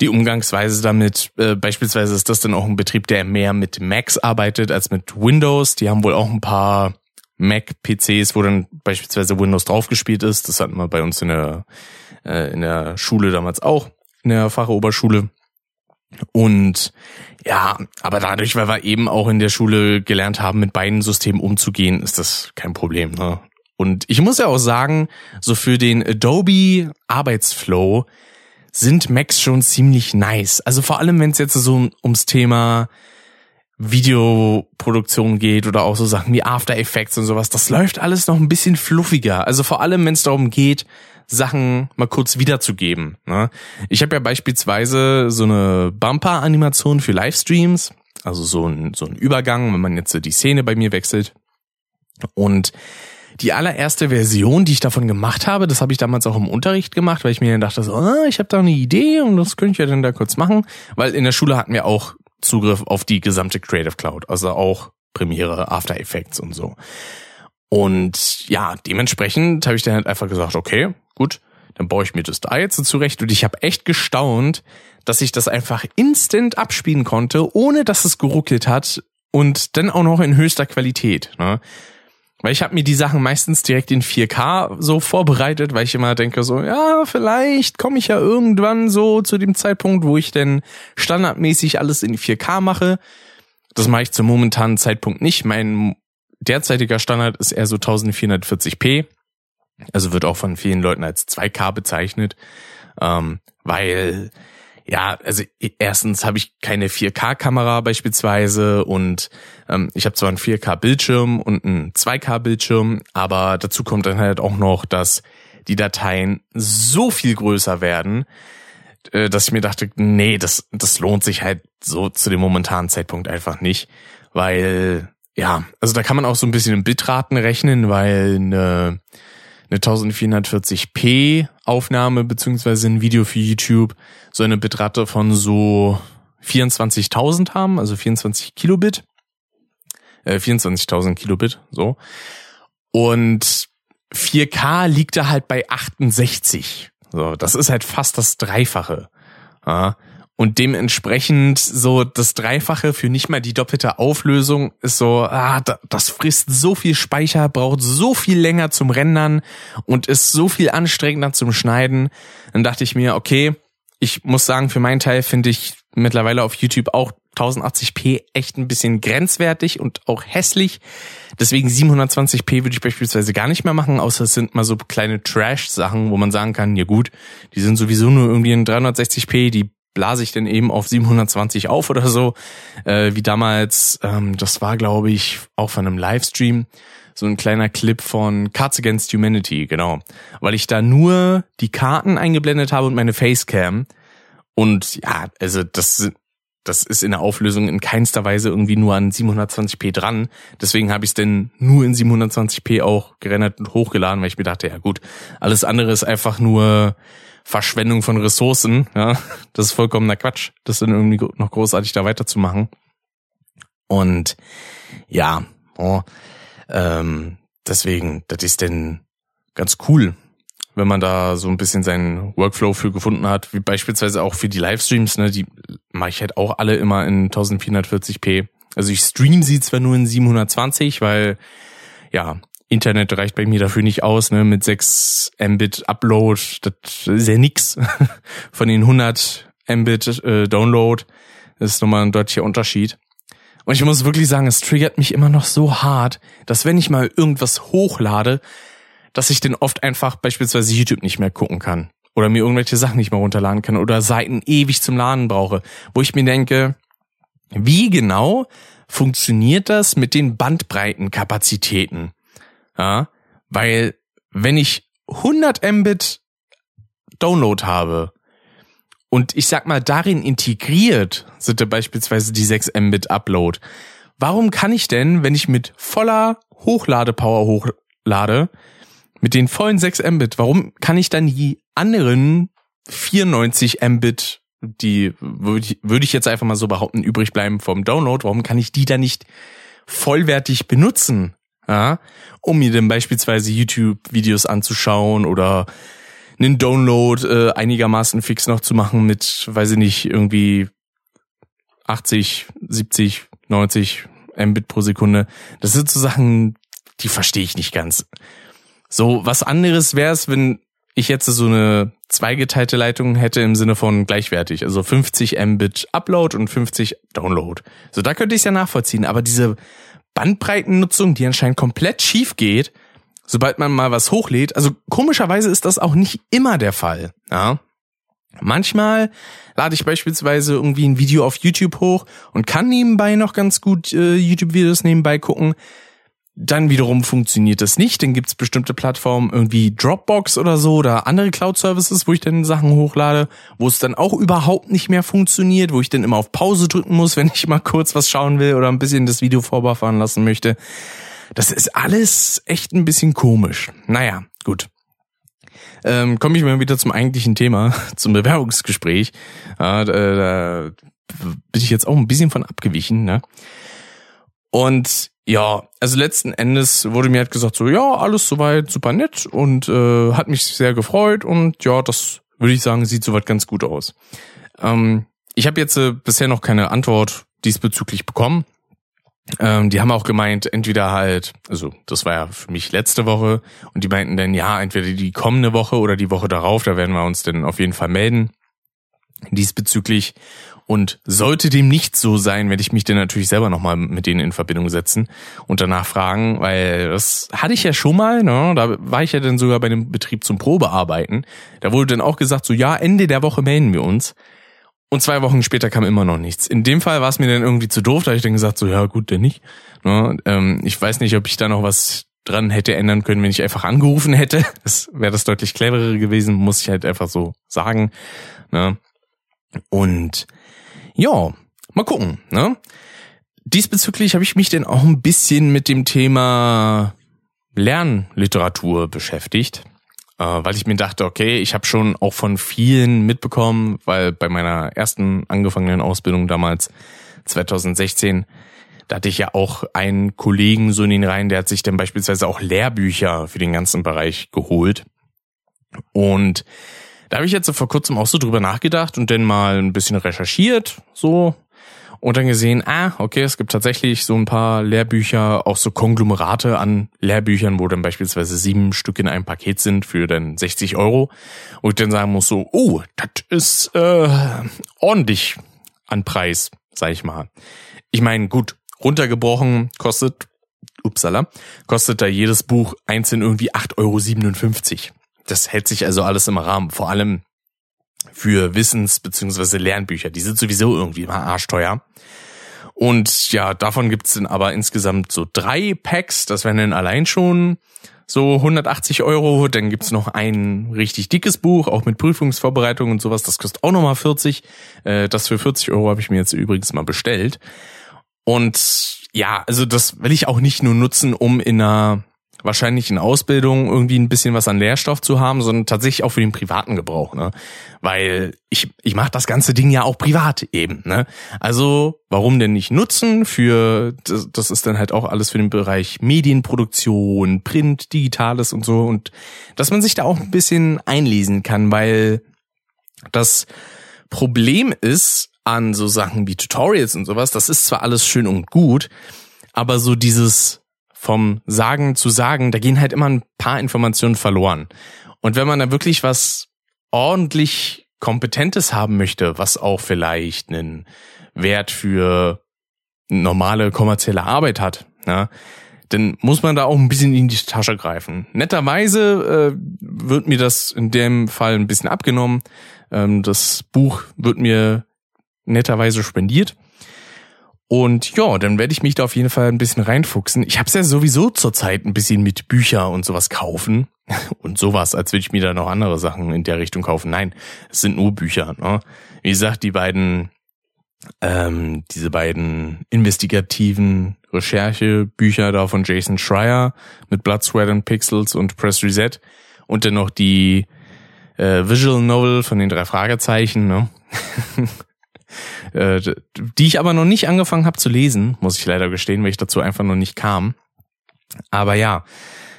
die Umgangsweise damit. Äh, beispielsweise ist das dann auch ein Betrieb, der mehr mit Macs arbeitet als mit Windows. Die haben wohl auch ein paar Mac-PCs, wo dann beispielsweise Windows draufgespielt ist. Das hatten wir bei uns in der, äh, in der Schule damals auch, in der Fachoberschule. Und ja, aber dadurch, weil wir eben auch in der Schule gelernt haben, mit beiden Systemen umzugehen, ist das kein Problem. Ne? Und ich muss ja auch sagen, so für den Adobe Arbeitsflow sind Macs schon ziemlich nice. Also vor allem, wenn es jetzt so ums Thema Videoproduktion geht oder auch so Sachen wie After Effects und sowas, das läuft alles noch ein bisschen fluffiger. Also vor allem, wenn es darum geht, Sachen mal kurz wiederzugeben. Ne? Ich habe ja beispielsweise so eine Bumper-Animation für Livestreams, also so ein, so ein Übergang, wenn man jetzt die Szene bei mir wechselt. Und die allererste Version, die ich davon gemacht habe, das habe ich damals auch im Unterricht gemacht, weil ich mir dann dachte, so, ah, ich habe da eine Idee und das könnte ich ja dann da kurz machen, weil in der Schule hatten wir auch Zugriff auf die gesamte Creative Cloud, also auch Premiere, After Effects und so. Und ja, dementsprechend habe ich dann halt einfach gesagt, okay, gut, dann baue ich mir das da jetzt zurecht und ich habe echt gestaunt, dass ich das einfach instant abspielen konnte, ohne dass es geruckelt hat und dann auch noch in höchster Qualität. Ne? Weil ich habe mir die Sachen meistens direkt in 4K so vorbereitet, weil ich immer denke so, ja, vielleicht komme ich ja irgendwann so zu dem Zeitpunkt, wo ich denn standardmäßig alles in 4K mache. Das mache ich zum momentanen Zeitpunkt nicht. Mein derzeitiger Standard ist eher so 1440p. Also wird auch von vielen Leuten als 2K bezeichnet, ähm, weil ja, also erstens habe ich keine 4K-Kamera beispielsweise und ähm, ich habe zwar einen 4K-Bildschirm und einen 2K-Bildschirm, aber dazu kommt dann halt auch noch, dass die Dateien so viel größer werden, äh, dass ich mir dachte, nee, das, das lohnt sich halt so zu dem momentanen Zeitpunkt einfach nicht, weil ja, also da kann man auch so ein bisschen in Bitraten rechnen, weil eine eine 1440p Aufnahme beziehungsweise ein Video für YouTube so eine Bitrate von so 24.000 haben, also 24 Kilobit, äh, 24.000 Kilobit, so. Und 4K liegt da halt bei 68. So, das ist halt fast das Dreifache. Ja. Und dementsprechend so das Dreifache für nicht mal die doppelte Auflösung ist so, ah, das frisst so viel Speicher, braucht so viel länger zum Rendern und ist so viel anstrengender zum Schneiden. Dann dachte ich mir, okay, ich muss sagen, für meinen Teil finde ich mittlerweile auf YouTube auch 1080p echt ein bisschen grenzwertig und auch hässlich. Deswegen 720p würde ich beispielsweise gar nicht mehr machen, außer es sind mal so kleine Trash-Sachen, wo man sagen kann, ja gut, die sind sowieso nur irgendwie in 360p, die blase ich denn eben auf 720 auf oder so. Äh, wie damals, ähm, das war glaube ich auch von einem Livestream, so ein kleiner Clip von Cards Against Humanity, genau. Weil ich da nur die Karten eingeblendet habe und meine Facecam. Und ja, also das, das ist in der Auflösung in keinster Weise irgendwie nur an 720p dran. Deswegen habe ich es denn nur in 720p auch gerendert und hochgeladen, weil ich mir dachte, ja gut, alles andere ist einfach nur Verschwendung von Ressourcen. Ja, das ist vollkommener Quatsch, das dann irgendwie noch großartig da weiterzumachen. Und ja, oh, ähm, deswegen, das ist denn ganz cool, wenn man da so ein bisschen seinen Workflow für gefunden hat, wie beispielsweise auch für die Livestreams, ne, die mache ich halt auch alle immer in 1440p. Also ich stream sie zwar nur in 720, weil ja, Internet reicht bei mir dafür nicht aus, ne, mit 6 Mbit Upload, das ist ja nix. Von den 100 Mbit äh, Download das ist nochmal ein deutlicher Unterschied. Und ich muss wirklich sagen, es triggert mich immer noch so hart, dass wenn ich mal irgendwas hochlade, dass ich den oft einfach beispielsweise YouTube nicht mehr gucken kann. Oder mir irgendwelche Sachen nicht mehr runterladen kann oder Seiten ewig zum Laden brauche. Wo ich mir denke, wie genau funktioniert das mit den Bandbreitenkapazitäten? Ja, weil wenn ich 100 Mbit Download habe und ich sag mal darin integriert sind da beispielsweise die 6 Mbit Upload, warum kann ich denn, wenn ich mit voller Hochladepower hochlade, mit den vollen 6 Mbit, warum kann ich dann die anderen 94 Mbit, die würde ich, würde ich jetzt einfach mal so behaupten, übrig bleiben vom Download, warum kann ich die dann nicht vollwertig benutzen? Ja, um mir dann beispielsweise YouTube-Videos anzuschauen oder einen Download äh, einigermaßen fix noch zu machen mit, weiß ich nicht, irgendwie 80, 70, 90 Mbit pro Sekunde. Das sind so Sachen, die verstehe ich nicht ganz. So, was anderes wäre es, wenn ich jetzt so eine zweigeteilte Leitung hätte im Sinne von gleichwertig, also 50 Mbit Upload und 50 Download. So, da könnte ich es ja nachvollziehen, aber diese Bandbreitennutzung, die anscheinend komplett schief geht, sobald man mal was hochlädt. Also komischerweise ist das auch nicht immer der Fall. Ja. Manchmal lade ich beispielsweise irgendwie ein Video auf YouTube hoch und kann nebenbei noch ganz gut äh, YouTube-Videos nebenbei gucken. Dann wiederum funktioniert das nicht. Dann gibt's bestimmte Plattformen, irgendwie Dropbox oder so oder andere Cloud-Services, wo ich dann Sachen hochlade, wo es dann auch überhaupt nicht mehr funktioniert, wo ich dann immer auf Pause drücken muss, wenn ich mal kurz was schauen will oder ein bisschen das Video vorbefahren lassen möchte. Das ist alles echt ein bisschen komisch. Naja, gut. Ähm, Komme ich mal wieder zum eigentlichen Thema, zum Bewerbungsgespräch. Ja, da, da bin ich jetzt auch ein bisschen von abgewichen. Ne? Und ja, also letzten Endes wurde mir halt gesagt, so ja, alles soweit super nett und äh, hat mich sehr gefreut und ja, das würde ich sagen, sieht soweit ganz gut aus. Ähm, ich habe jetzt äh, bisher noch keine Antwort diesbezüglich bekommen. Ähm, die haben auch gemeint, entweder halt, also das war ja für mich letzte Woche und die meinten dann, ja, entweder die kommende Woche oder die Woche darauf, da werden wir uns dann auf jeden Fall melden diesbezüglich. Und sollte dem nicht so sein, werde ich mich dann natürlich selber nochmal mit denen in Verbindung setzen und danach fragen, weil das hatte ich ja schon mal, ne? da war ich ja dann sogar bei einem Betrieb zum Probearbeiten. Da wurde dann auch gesagt, so ja, Ende der Woche melden wir uns. Und zwei Wochen später kam immer noch nichts. In dem Fall war es mir dann irgendwie zu doof, da habe ich dann gesagt, so ja gut, denn nicht. Ne? Ähm, ich weiß nicht, ob ich da noch was dran hätte ändern können, wenn ich einfach angerufen hätte. Das wäre das deutlich cleverere gewesen, muss ich halt einfach so sagen. Ne? Und ja, mal gucken. Ne? Diesbezüglich habe ich mich denn auch ein bisschen mit dem Thema Lernliteratur beschäftigt, äh, weil ich mir dachte, okay, ich habe schon auch von vielen mitbekommen, weil bei meiner ersten angefangenen Ausbildung damals 2016 da hatte ich ja auch einen Kollegen so in den Reihen, der hat sich dann beispielsweise auch Lehrbücher für den ganzen Bereich geholt. Und da habe ich jetzt vor kurzem auch so drüber nachgedacht und dann mal ein bisschen recherchiert, so und dann gesehen, ah, okay, es gibt tatsächlich so ein paar Lehrbücher, auch so Konglomerate an Lehrbüchern, wo dann beispielsweise sieben Stück in einem Paket sind für dann 60 Euro. Und dann sagen muss so, oh, das ist äh, ordentlich an Preis, sag ich mal. Ich meine, gut, runtergebrochen kostet, upsala, kostet da jedes Buch einzeln irgendwie 8,57 Euro. Das hält sich also alles im Rahmen. Vor allem für Wissens- bzw. Lernbücher. Die sind sowieso irgendwie immer arschteuer. Und ja, davon gibt's dann aber insgesamt so drei Packs. Das wären dann allein schon so 180 Euro. Dann gibt's noch ein richtig dickes Buch, auch mit Prüfungsvorbereitung und sowas. Das kostet auch nochmal 40. Äh, das für 40 Euro habe ich mir jetzt übrigens mal bestellt. Und ja, also das will ich auch nicht nur nutzen, um in einer wahrscheinlich in Ausbildung irgendwie ein bisschen was an Lehrstoff zu haben, sondern tatsächlich auch für den privaten Gebrauch, ne? Weil ich ich mache das ganze Ding ja auch privat eben, ne? Also warum denn nicht nutzen für das, das ist dann halt auch alles für den Bereich Medienproduktion, Print, Digitales und so und dass man sich da auch ein bisschen einlesen kann, weil das Problem ist an so Sachen wie Tutorials und sowas, das ist zwar alles schön und gut, aber so dieses vom Sagen zu Sagen, da gehen halt immer ein paar Informationen verloren. Und wenn man da wirklich was ordentlich Kompetentes haben möchte, was auch vielleicht einen Wert für normale kommerzielle Arbeit hat, ja, dann muss man da auch ein bisschen in die Tasche greifen. Netterweise äh, wird mir das in dem Fall ein bisschen abgenommen. Ähm, das Buch wird mir netterweise spendiert. Und ja, dann werde ich mich da auf jeden Fall ein bisschen reinfuchsen. Ich habe es ja sowieso zurzeit ein bisschen mit Bücher und sowas kaufen. Und sowas, als würde ich mir da noch andere Sachen in der Richtung kaufen. Nein, es sind nur Bücher. Ne? Wie gesagt, die beiden, ähm, diese beiden investigativen Recherchebücher da von Jason Schreier mit Blood, Sweat and Pixels und Press Reset. Und dann noch die äh, Visual Novel von den drei Fragezeichen. Ne? Äh, die ich aber noch nicht angefangen habe zu lesen, muss ich leider gestehen, weil ich dazu einfach noch nicht kam. Aber ja,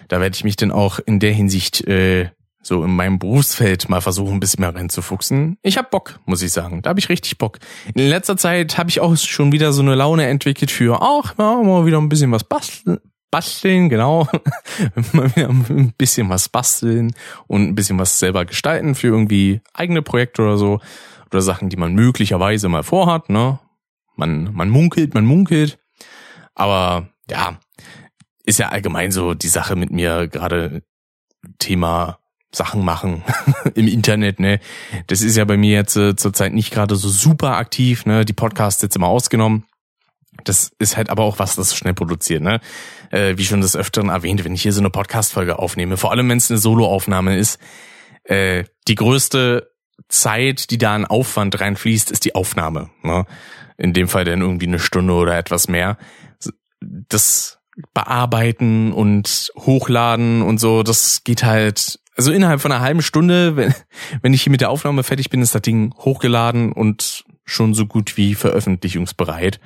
da werde ich mich dann auch in der Hinsicht äh, so in meinem Berufsfeld mal versuchen, ein bisschen mehr reinzufuchsen. Ich hab Bock, muss ich sagen. Da habe ich richtig Bock. In letzter Zeit habe ich auch schon wieder so eine Laune entwickelt für, ach, ja, mal wieder ein bisschen was basteln. Basteln, genau. mal wieder ein bisschen was basteln und ein bisschen was selber gestalten für irgendwie eigene Projekte oder so oder Sachen, die man möglicherweise mal vorhat, ne? Man, man munkelt, man munkelt. Aber ja, ist ja allgemein so die Sache mit mir gerade Thema Sachen machen im Internet, ne? Das ist ja bei mir jetzt äh, zurzeit nicht gerade so super aktiv, ne? Die Podcasts jetzt immer ausgenommen. Das ist halt aber auch was, das schnell produziert, ne? Äh, wie schon des Öfteren erwähnt, wenn ich hier so eine Podcast-Folge aufnehme, vor allem wenn es eine Solo-Aufnahme ist, äh, die größte Zeit, die da an Aufwand reinfließt, ist die Aufnahme. Ne? In dem Fall dann irgendwie eine Stunde oder etwas mehr. Das Bearbeiten und Hochladen und so, das geht halt, also innerhalb von einer halben Stunde, wenn, wenn ich hier mit der Aufnahme fertig bin, ist das Ding hochgeladen und schon so gut wie veröffentlichungsbereit.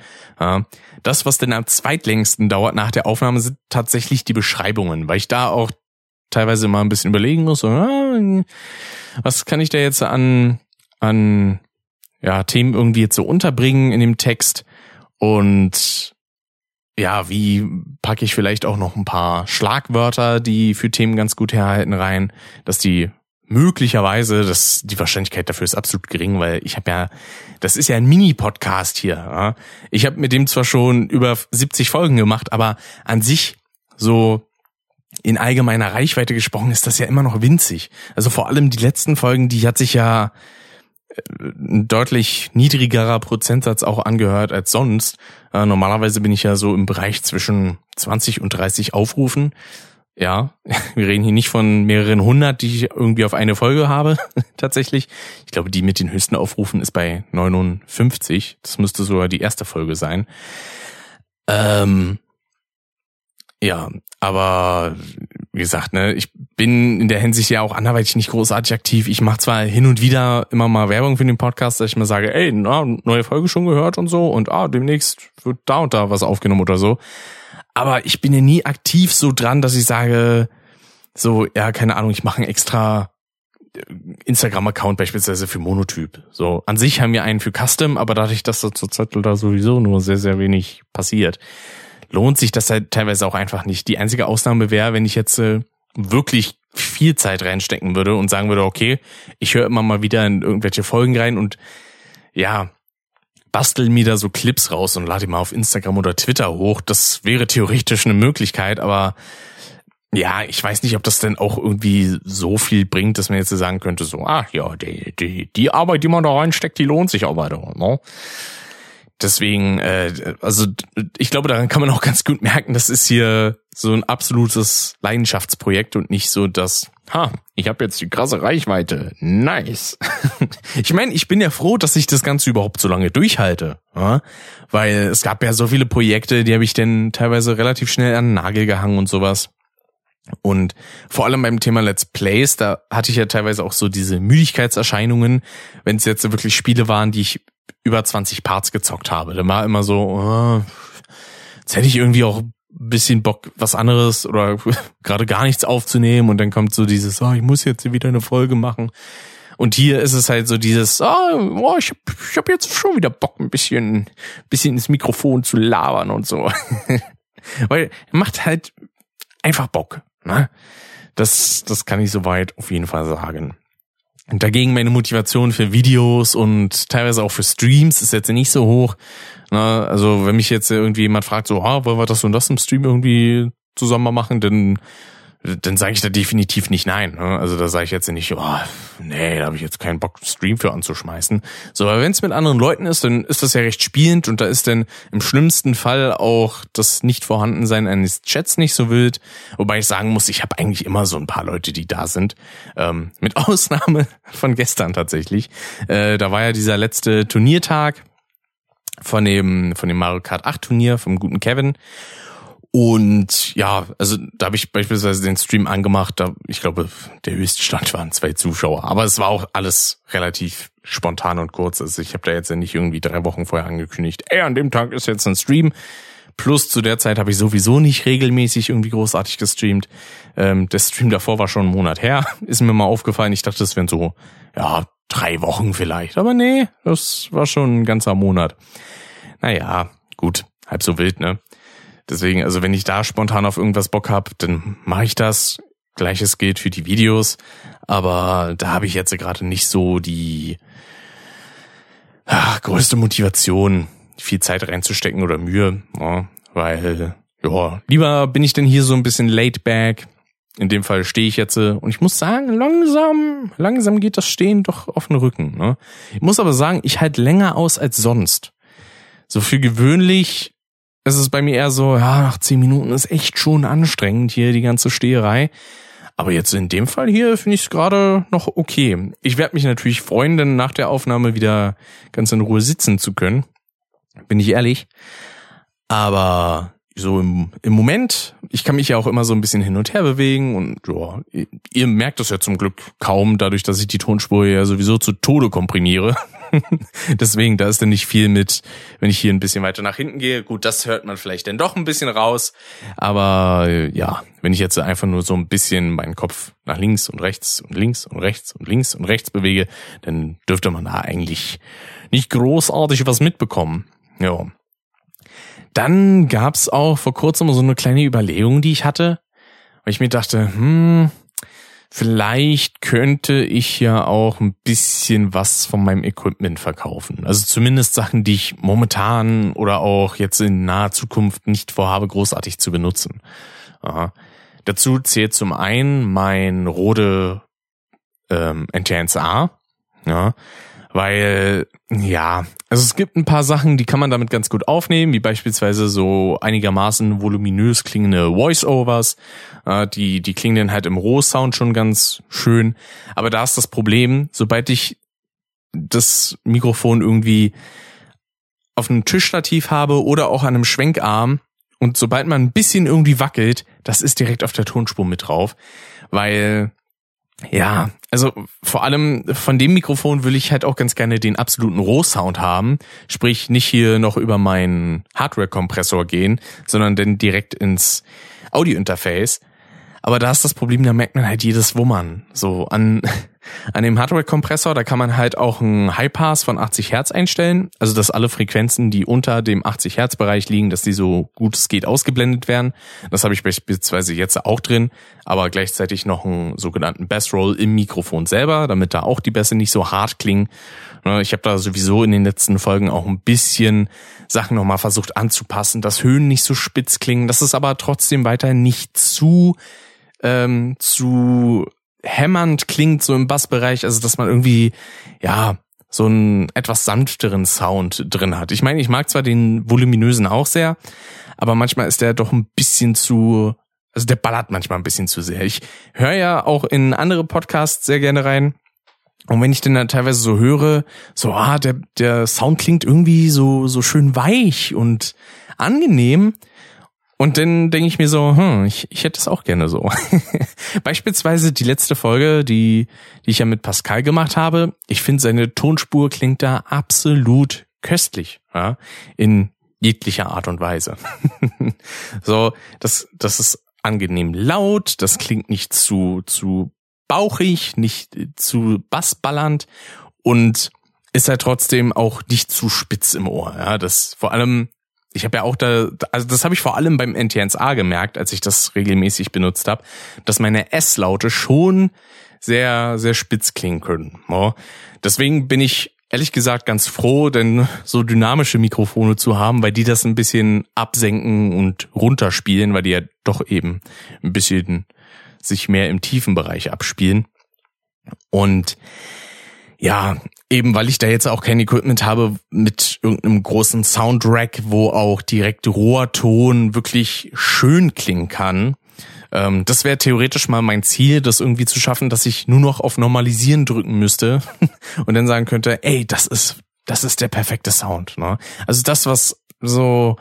Das, was denn am zweitlängsten dauert nach der Aufnahme, sind tatsächlich die Beschreibungen, weil ich da auch teilweise mal ein bisschen überlegen muss, ah, was kann ich da jetzt an, an ja, Themen irgendwie jetzt so unterbringen in dem Text und ja, wie packe ich vielleicht auch noch ein paar Schlagwörter, die für Themen ganz gut herhalten rein, dass die möglicherweise, das die Wahrscheinlichkeit dafür ist absolut gering, weil ich habe ja, das ist ja ein Mini-Podcast hier. Ja? Ich habe mit dem zwar schon über 70 Folgen gemacht, aber an sich so in allgemeiner Reichweite gesprochen ist das ja immer noch winzig. Also vor allem die letzten Folgen, die hat sich ja äh, ein deutlich niedrigerer Prozentsatz auch angehört als sonst. Äh, normalerweise bin ich ja so im Bereich zwischen 20 und 30 Aufrufen. Ja, wir reden hier nicht von mehreren hundert, die ich irgendwie auf eine Folge habe, tatsächlich. Ich glaube, die mit den höchsten Aufrufen ist bei 59. Das müsste sogar die erste Folge sein. Ähm, Ja, aber wie gesagt, ne, ich bin in der Hinsicht ja auch anderweitig nicht großartig aktiv. Ich mache zwar hin und wieder immer mal Werbung für den Podcast, dass ich mal sage, ey, na, neue Folge schon gehört und so und ah, demnächst wird da und da was aufgenommen oder so. Aber ich bin ja nie aktiv so dran, dass ich sage, so, ja, keine Ahnung, ich mache einen extra äh, Instagram-Account beispielsweise für Monotyp. So, an sich haben wir einen für Custom, aber dadurch, dass da zurzeit da sowieso nur sehr, sehr wenig passiert, lohnt sich das halt teilweise auch einfach nicht. Die einzige Ausnahme wäre, wenn ich jetzt äh, wirklich viel Zeit reinstecken würde und sagen würde, okay, ich höre immer mal wieder in irgendwelche Folgen rein und ja, bastel mir da so Clips raus und lade die mal auf Instagram oder Twitter hoch. Das wäre theoretisch eine Möglichkeit, aber ja, ich weiß nicht, ob das denn auch irgendwie so viel bringt, dass man jetzt sagen könnte, so, ah ja, die, die, die Arbeit, die man da reinsteckt, die lohnt sich auch weiter. Ne? Deswegen, äh, also ich glaube, daran kann man auch ganz gut merken, das ist hier so ein absolutes Leidenschaftsprojekt und nicht so das, ha, ich habe jetzt die krasse Reichweite. Nice. ich meine, ich bin ja froh, dass ich das Ganze überhaupt so lange durchhalte. Ja? Weil es gab ja so viele Projekte, die habe ich dann teilweise relativ schnell an den Nagel gehangen und sowas. Und vor allem beim Thema Let's Plays, da hatte ich ja teilweise auch so diese Müdigkeitserscheinungen, wenn es jetzt wirklich Spiele waren, die ich über 20 Parts gezockt habe. Dann war immer so, oh, jetzt hätte ich irgendwie auch ein bisschen Bock, was anderes oder gerade gar nichts aufzunehmen und dann kommt so dieses, oh, ich muss jetzt wieder eine Folge machen. Und hier ist es halt so dieses, oh, oh ich, ich hab jetzt schon wieder Bock, ein bisschen, bisschen ins Mikrofon zu labern und so. Weil macht halt einfach Bock. Ne? Das, das kann ich soweit auf jeden Fall sagen. Und dagegen meine Motivation für Videos und teilweise auch für Streams ist jetzt nicht so hoch. Na, also wenn mich jetzt irgendwie jemand fragt, so, ah, wollen wir das und das im Stream irgendwie zusammen machen, dann dann sage ich da definitiv nicht nein. Ne? Also da sage ich jetzt nicht, oh, nee, da habe ich jetzt keinen Bock, Stream für anzuschmeißen. So, aber wenn es mit anderen Leuten ist, dann ist das ja recht spielend und da ist dann im schlimmsten Fall auch das Nicht-Vorhandensein eines Chats nicht so wild. Wobei ich sagen muss, ich habe eigentlich immer so ein paar Leute, die da sind. Ähm, mit Ausnahme von gestern tatsächlich. Äh, da war ja dieser letzte Turniertag von dem, von dem Mario Kart 8 Turnier vom guten Kevin. Und ja, also da habe ich beispielsweise den Stream angemacht, da ich glaube, der höchste Stand waren zwei Zuschauer. Aber es war auch alles relativ spontan und kurz. Also ich habe da jetzt ja nicht irgendwie drei Wochen vorher angekündigt, ey, an dem Tag ist jetzt ein Stream. Plus zu der Zeit habe ich sowieso nicht regelmäßig irgendwie großartig gestreamt. Ähm, der Stream davor war schon einen Monat her, ist mir mal aufgefallen. Ich dachte, das wären so, ja, drei Wochen vielleicht. Aber nee, das war schon ein ganzer Monat. Naja, gut, halb so wild, ne? Deswegen, also wenn ich da spontan auf irgendwas Bock hab, dann mache ich das. Gleiches gilt für die Videos, aber da habe ich jetzt gerade nicht so die ach, größte Motivation, viel Zeit reinzustecken oder Mühe, ja, weil ja, lieber bin ich denn hier so ein bisschen laid back. In dem Fall stehe ich jetzt äh, und ich muss sagen, langsam, langsam geht das Stehen doch auf den Rücken. Ne? Ich muss aber sagen, ich halte länger aus als sonst. So für gewöhnlich es ist bei mir eher so, ja, nach zehn Minuten ist echt schon anstrengend hier die ganze Steherei. Aber jetzt in dem Fall hier finde ich es gerade noch okay. Ich werde mich natürlich freuen, denn nach der Aufnahme wieder ganz in Ruhe sitzen zu können. Bin ich ehrlich. Aber so im, im Moment, ich kann mich ja auch immer so ein bisschen hin und her bewegen und ja, ihr merkt das ja zum Glück kaum, dadurch, dass ich die Tonspur ja sowieso zu Tode komprimiere. Deswegen, da ist dann nicht viel mit, wenn ich hier ein bisschen weiter nach hinten gehe. Gut, das hört man vielleicht dann doch ein bisschen raus. Aber ja, wenn ich jetzt einfach nur so ein bisschen meinen Kopf nach links und rechts und links und rechts und links und rechts bewege, dann dürfte man da eigentlich nicht großartig was mitbekommen. Ja. Dann gab's auch vor kurzem so eine kleine Überlegung, die ich hatte, weil ich mir dachte, hm, vielleicht könnte ich ja auch ein bisschen was von meinem Equipment verkaufen. Also zumindest Sachen, die ich momentan oder auch jetzt in naher Zukunft nicht vorhabe, großartig zu benutzen. Aha. Dazu zählt zum einen mein Rode ähm, NTNSA, ja, weil ja, also es gibt ein paar Sachen, die kann man damit ganz gut aufnehmen, wie beispielsweise so einigermaßen voluminös klingende Voice-Overs. Äh, die, die klingen dann halt im Rohsound schon ganz schön. Aber da ist das Problem, sobald ich das Mikrofon irgendwie auf einem Tischstativ habe oder auch an einem Schwenkarm und sobald man ein bisschen irgendwie wackelt, das ist direkt auf der Tonspur mit drauf, weil ja, also vor allem von dem Mikrofon will ich halt auch ganz gerne den absoluten Rohsound haben. Sprich, nicht hier noch über meinen Hardware-Kompressor gehen, sondern dann direkt ins Audio-Interface. Aber da ist das Problem, da merkt man halt jedes Wummern. So an, an dem Hardware-Kompressor, da kann man halt auch einen High-Pass von 80 Hertz einstellen. Also, dass alle Frequenzen, die unter dem 80 Hertz-Bereich liegen, dass die so gut es geht ausgeblendet werden. Das habe ich beispielsweise jetzt auch drin. Aber gleichzeitig noch einen sogenannten Bass-Roll im Mikrofon selber, damit da auch die Bässe nicht so hart klingen. Ne, ich habe da sowieso in den letzten Folgen auch ein bisschen Sachen nochmal versucht anzupassen, dass Höhen nicht so spitz klingen, dass es aber trotzdem weiter nicht zu ähm, zu hämmernd klingt, so im Bassbereich, also dass man irgendwie, ja, so einen etwas sanfteren Sound drin hat. Ich meine, ich mag zwar den voluminösen auch sehr, aber manchmal ist der doch ein bisschen zu, also der ballert manchmal ein bisschen zu sehr. Ich höre ja auch in andere Podcasts sehr gerne rein. Und wenn ich den dann teilweise so höre, so, ah, der, der Sound klingt irgendwie so, so schön weich und angenehm, und dann denke ich mir so, hm, ich, ich hätte es auch gerne so. Beispielsweise die letzte Folge, die, die ich ja mit Pascal gemacht habe. Ich finde, seine Tonspur klingt da absolut köstlich, ja, in jeglicher Art und Weise. so, das, das ist angenehm laut, das klingt nicht zu, zu bauchig, nicht zu bassballernd und ist halt trotzdem auch nicht zu spitz im Ohr. Ja, das vor allem ich habe ja auch da, also das habe ich vor allem beim NTNSA gemerkt, als ich das regelmäßig benutzt habe, dass meine S-Laute schon sehr, sehr spitz klingen können. Deswegen bin ich ehrlich gesagt ganz froh, denn so dynamische Mikrofone zu haben, weil die das ein bisschen absenken und runterspielen, weil die ja doch eben ein bisschen sich mehr im tiefen Bereich abspielen. Und ja, eben weil ich da jetzt auch kein Equipment habe mit irgendeinem großen Soundrack, wo auch direkt roher Ton wirklich schön klingen kann. Ähm, das wäre theoretisch mal mein Ziel, das irgendwie zu schaffen, dass ich nur noch auf Normalisieren drücken müsste und dann sagen könnte, ey, das ist, das ist der perfekte Sound. Ne? Also das, was so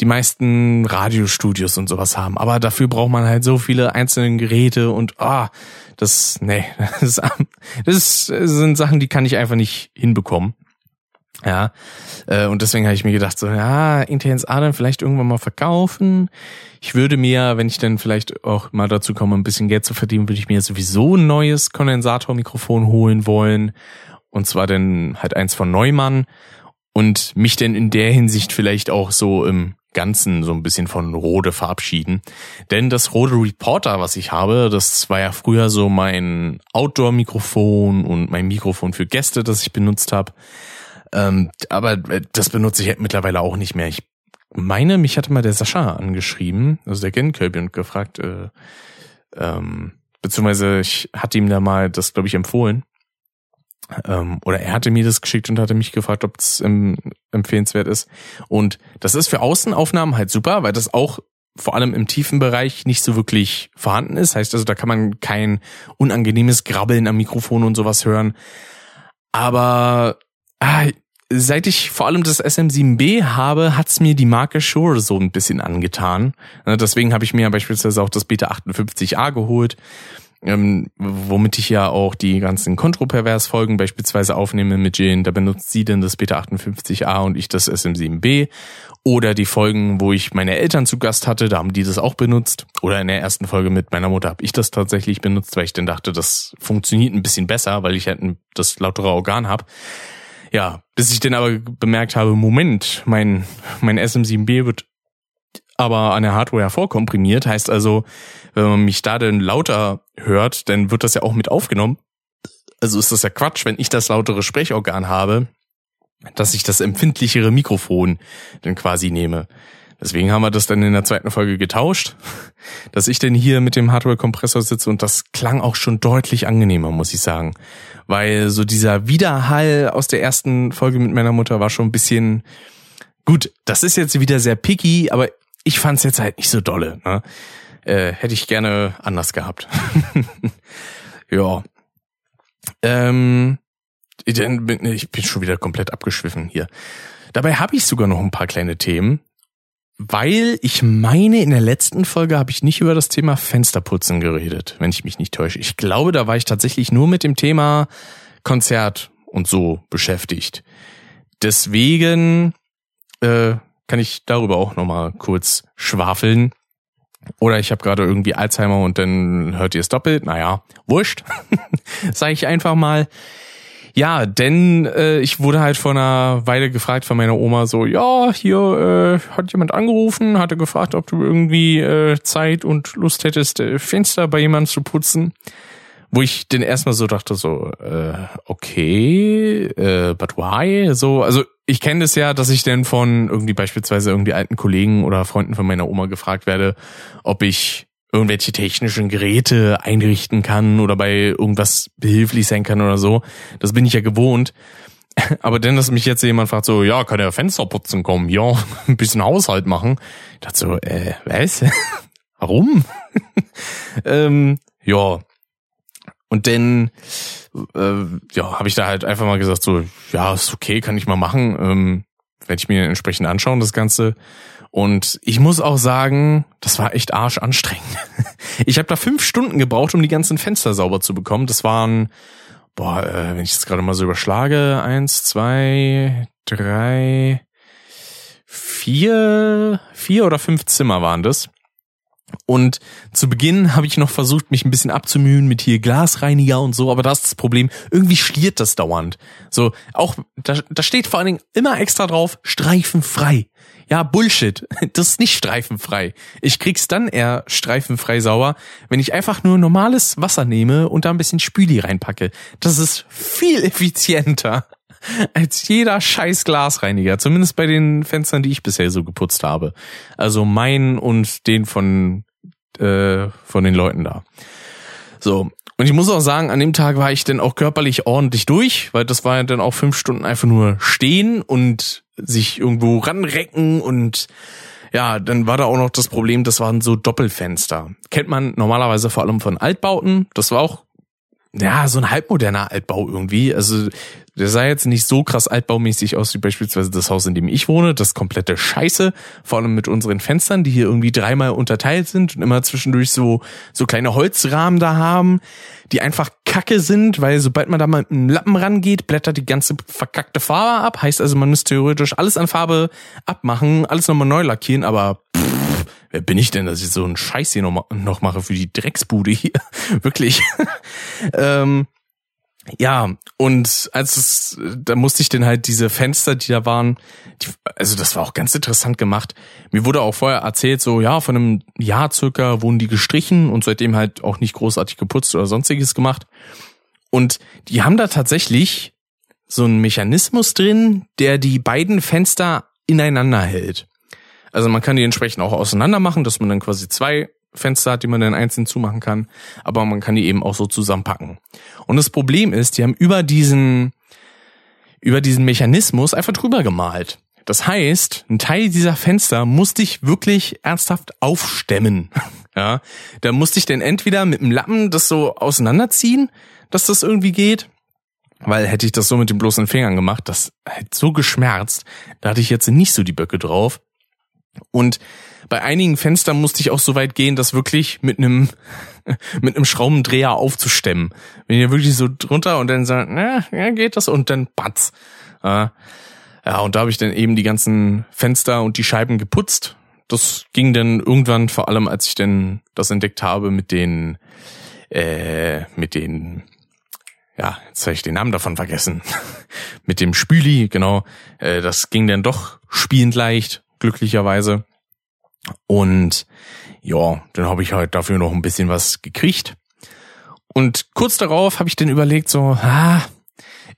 die meisten Radiostudios und sowas haben. Aber dafür braucht man halt so viele einzelne Geräte und ah, das, nee, das, das sind Sachen, die kann ich einfach nicht hinbekommen. Ja, äh, und deswegen habe ich mir gedacht, so, ja, Intens A dann vielleicht irgendwann mal verkaufen. Ich würde mir, wenn ich dann vielleicht auch mal dazu komme, ein bisschen Geld zu verdienen, würde ich mir sowieso ein neues Kondensatormikrofon holen wollen. Und zwar dann halt eins von Neumann. Und mich denn in der Hinsicht vielleicht auch so im Ganzen so ein bisschen von Rode verabschieden. Denn das Rode Reporter, was ich habe, das war ja früher so mein Outdoor-Mikrofon und mein Mikrofon für Gäste, das ich benutzt habe. Ähm, aber äh, das benutze ich mittlerweile auch nicht mehr. Ich meine, mich hatte mal der Sascha angeschrieben, also der Genkölbi, und gefragt, äh, ähm, beziehungsweise ich hatte ihm da mal das, glaube ich, empfohlen. Ähm, oder er hatte mir das geschickt und hatte mich gefragt, ob es ähm, empfehlenswert ist. Und das ist für Außenaufnahmen halt super, weil das auch vor allem im tiefen Bereich nicht so wirklich vorhanden ist. Heißt also, da kann man kein unangenehmes Grabbeln am Mikrofon und sowas hören. Aber ah, seit ich vor allem das SM7B habe, hat's mir die Marke Shure so ein bisschen angetan. Deswegen habe ich mir beispielsweise auch das Beta 58A geholt ähm, womit ich ja auch die ganzen Kontropers-Folgen beispielsweise aufnehme mit Jane. Da benutzt sie denn das Beta 58a und ich das SM7B. Oder die Folgen, wo ich meine Eltern zu Gast hatte, da haben die das auch benutzt. Oder in der ersten Folge mit meiner Mutter habe ich das tatsächlich benutzt, weil ich dann dachte, das funktioniert ein bisschen besser, weil ich halt das lautere Organ habe. Ja, bis ich dann aber bemerkt habe, Moment, mein, mein SM7B wird aber an der Hardware vorkomprimiert. Heißt also, wenn man mich da denn lauter hört, dann wird das ja auch mit aufgenommen. Also ist das ja Quatsch, wenn ich das lautere Sprechorgan habe, dass ich das empfindlichere Mikrofon dann quasi nehme. Deswegen haben wir das dann in der zweiten Folge getauscht, dass ich denn hier mit dem Hardware-Kompressor sitze und das klang auch schon deutlich angenehmer, muss ich sagen. Weil so dieser Widerhall aus der ersten Folge mit meiner Mutter war schon ein bisschen, gut, das ist jetzt wieder sehr picky, aber ich fand's jetzt halt nicht so dolle. Ne? Äh, hätte ich gerne anders gehabt. ja. Ähm, ich bin schon wieder komplett abgeschwiffen hier. Dabei habe ich sogar noch ein paar kleine Themen, weil ich meine, in der letzten Folge habe ich nicht über das Thema Fensterputzen geredet, wenn ich mich nicht täusche. Ich glaube, da war ich tatsächlich nur mit dem Thema Konzert und so beschäftigt. Deswegen äh, kann ich darüber auch nochmal kurz schwafeln. Oder ich habe gerade irgendwie Alzheimer und dann hört ihr es doppelt. Naja, wurscht. Sag ich einfach mal. Ja, denn äh, ich wurde halt vor einer Weile gefragt von meiner Oma so, ja, hier äh, hat jemand angerufen, hatte gefragt, ob du irgendwie äh, Zeit und Lust hättest, äh, Fenster bei jemandem zu putzen. Wo ich denn erstmal so dachte, so, äh, okay, äh, but why? So, also ich kenne das ja, dass ich denn von irgendwie beispielsweise irgendwie alten Kollegen oder Freunden von meiner Oma gefragt werde, ob ich irgendwelche technischen Geräte einrichten kann oder bei irgendwas behilflich sein kann oder so. Das bin ich ja gewohnt. Aber denn, dass mich jetzt jemand fragt, so, ja, kann der Fenster putzen kommen, ja, ein bisschen Haushalt machen. Ich dachte so, äh, was? Warum? ähm, ja. Und dann, äh, ja, habe ich da halt einfach mal gesagt, so, ja, ist okay, kann ich mal machen. Ähm, werde ich mir entsprechend anschauen, das Ganze. Und ich muss auch sagen, das war echt arschanstrengend. Ich habe da fünf Stunden gebraucht, um die ganzen Fenster sauber zu bekommen. Das waren, boah, äh, wenn ich das gerade mal so überschlage, eins, zwei, drei, vier, vier oder fünf Zimmer waren das. Und zu Beginn habe ich noch versucht, mich ein bisschen abzumühen mit hier Glasreiniger und so, aber das ist das Problem. Irgendwie schliert das dauernd. So, auch, da, da steht vor allen Dingen immer extra drauf, streifenfrei. Ja, Bullshit. Das ist nicht streifenfrei. Ich krieg's dann eher streifenfrei sauber, wenn ich einfach nur normales Wasser nehme und da ein bisschen Spüli reinpacke. Das ist viel effizienter als jeder scheiß Glasreiniger. Zumindest bei den Fenstern, die ich bisher so geputzt habe. Also mein und den von, äh, von den Leuten da. So. Und ich muss auch sagen, an dem Tag war ich dann auch körperlich ordentlich durch, weil das war ja dann auch fünf Stunden einfach nur stehen und sich irgendwo ranrecken und ja, dann war da auch noch das Problem, das waren so Doppelfenster. Kennt man normalerweise vor allem von Altbauten. Das war auch ja, so ein halbmoderner Altbau irgendwie. Also der sah jetzt nicht so krass altbaumäßig aus wie beispielsweise das Haus, in dem ich wohne. Das komplette Scheiße. Vor allem mit unseren Fenstern, die hier irgendwie dreimal unterteilt sind und immer zwischendurch so, so kleine Holzrahmen da haben, die einfach kacke sind, weil sobald man da mal mit einem Lappen rangeht, blättert die ganze verkackte Farbe ab. Heißt also, man müsste theoretisch alles an Farbe abmachen, alles nochmal neu lackieren, aber pff, wer bin ich denn, dass ich so einen Scheiß hier noch, noch mache für die Drecksbude hier? Wirklich. ähm, ja, und als es, da musste ich dann halt diese Fenster, die da waren, die, also das war auch ganz interessant gemacht. Mir wurde auch vorher erzählt, so ja, von einem Jahr circa wurden die gestrichen und seitdem halt auch nicht großartig geputzt oder sonstiges gemacht. Und die haben da tatsächlich so einen Mechanismus drin, der die beiden Fenster ineinander hält. Also man kann die entsprechend auch auseinander machen, dass man dann quasi zwei Fenster hat, die man dann einzeln zumachen kann, aber man kann die eben auch so zusammenpacken. Und das Problem ist, die haben über diesen, über diesen Mechanismus einfach drüber gemalt. Das heißt, ein Teil dieser Fenster musste ich wirklich ernsthaft aufstemmen. Ja, da musste ich dann entweder mit dem Lappen das so auseinanderziehen, dass das irgendwie geht, weil hätte ich das so mit den bloßen Fingern gemacht, das hätte so geschmerzt, da hatte ich jetzt nicht so die Böcke drauf. Und bei einigen Fenstern musste ich auch so weit gehen, das wirklich mit einem mit einem Schraubendreher aufzustemmen. Wenn ihr wirklich so drunter und dann sagt, na, ja, geht das und dann patz. Ja, und da habe ich dann eben die ganzen Fenster und die Scheiben geputzt. Das ging dann irgendwann, vor allem als ich dann das entdeckt habe mit den äh, mit den ja, jetzt habe ich den Namen davon vergessen. mit dem Spüli, genau. Äh, das ging dann doch spielend leicht, glücklicherweise. Und ja, dann habe ich halt dafür noch ein bisschen was gekriegt. Und kurz darauf habe ich dann überlegt, so, ah,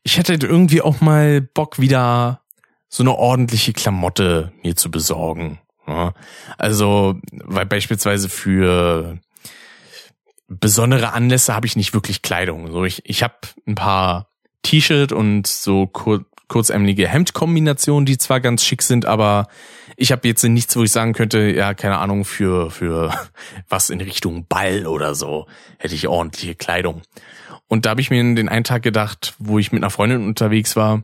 ich hätte irgendwie auch mal Bock, wieder so eine ordentliche Klamotte mir zu besorgen. Ja, also, weil beispielsweise für besondere Anlässe habe ich nicht wirklich Kleidung. So, ich, ich habe ein paar T-Shirt und so kur kurzärmelige Hemdkombinationen, die zwar ganz schick sind, aber ich habe jetzt nichts, wo ich sagen könnte, ja, keine Ahnung, für, für was in Richtung Ball oder so hätte ich ordentliche Kleidung. Und da habe ich mir den einen Tag gedacht, wo ich mit einer Freundin unterwegs war,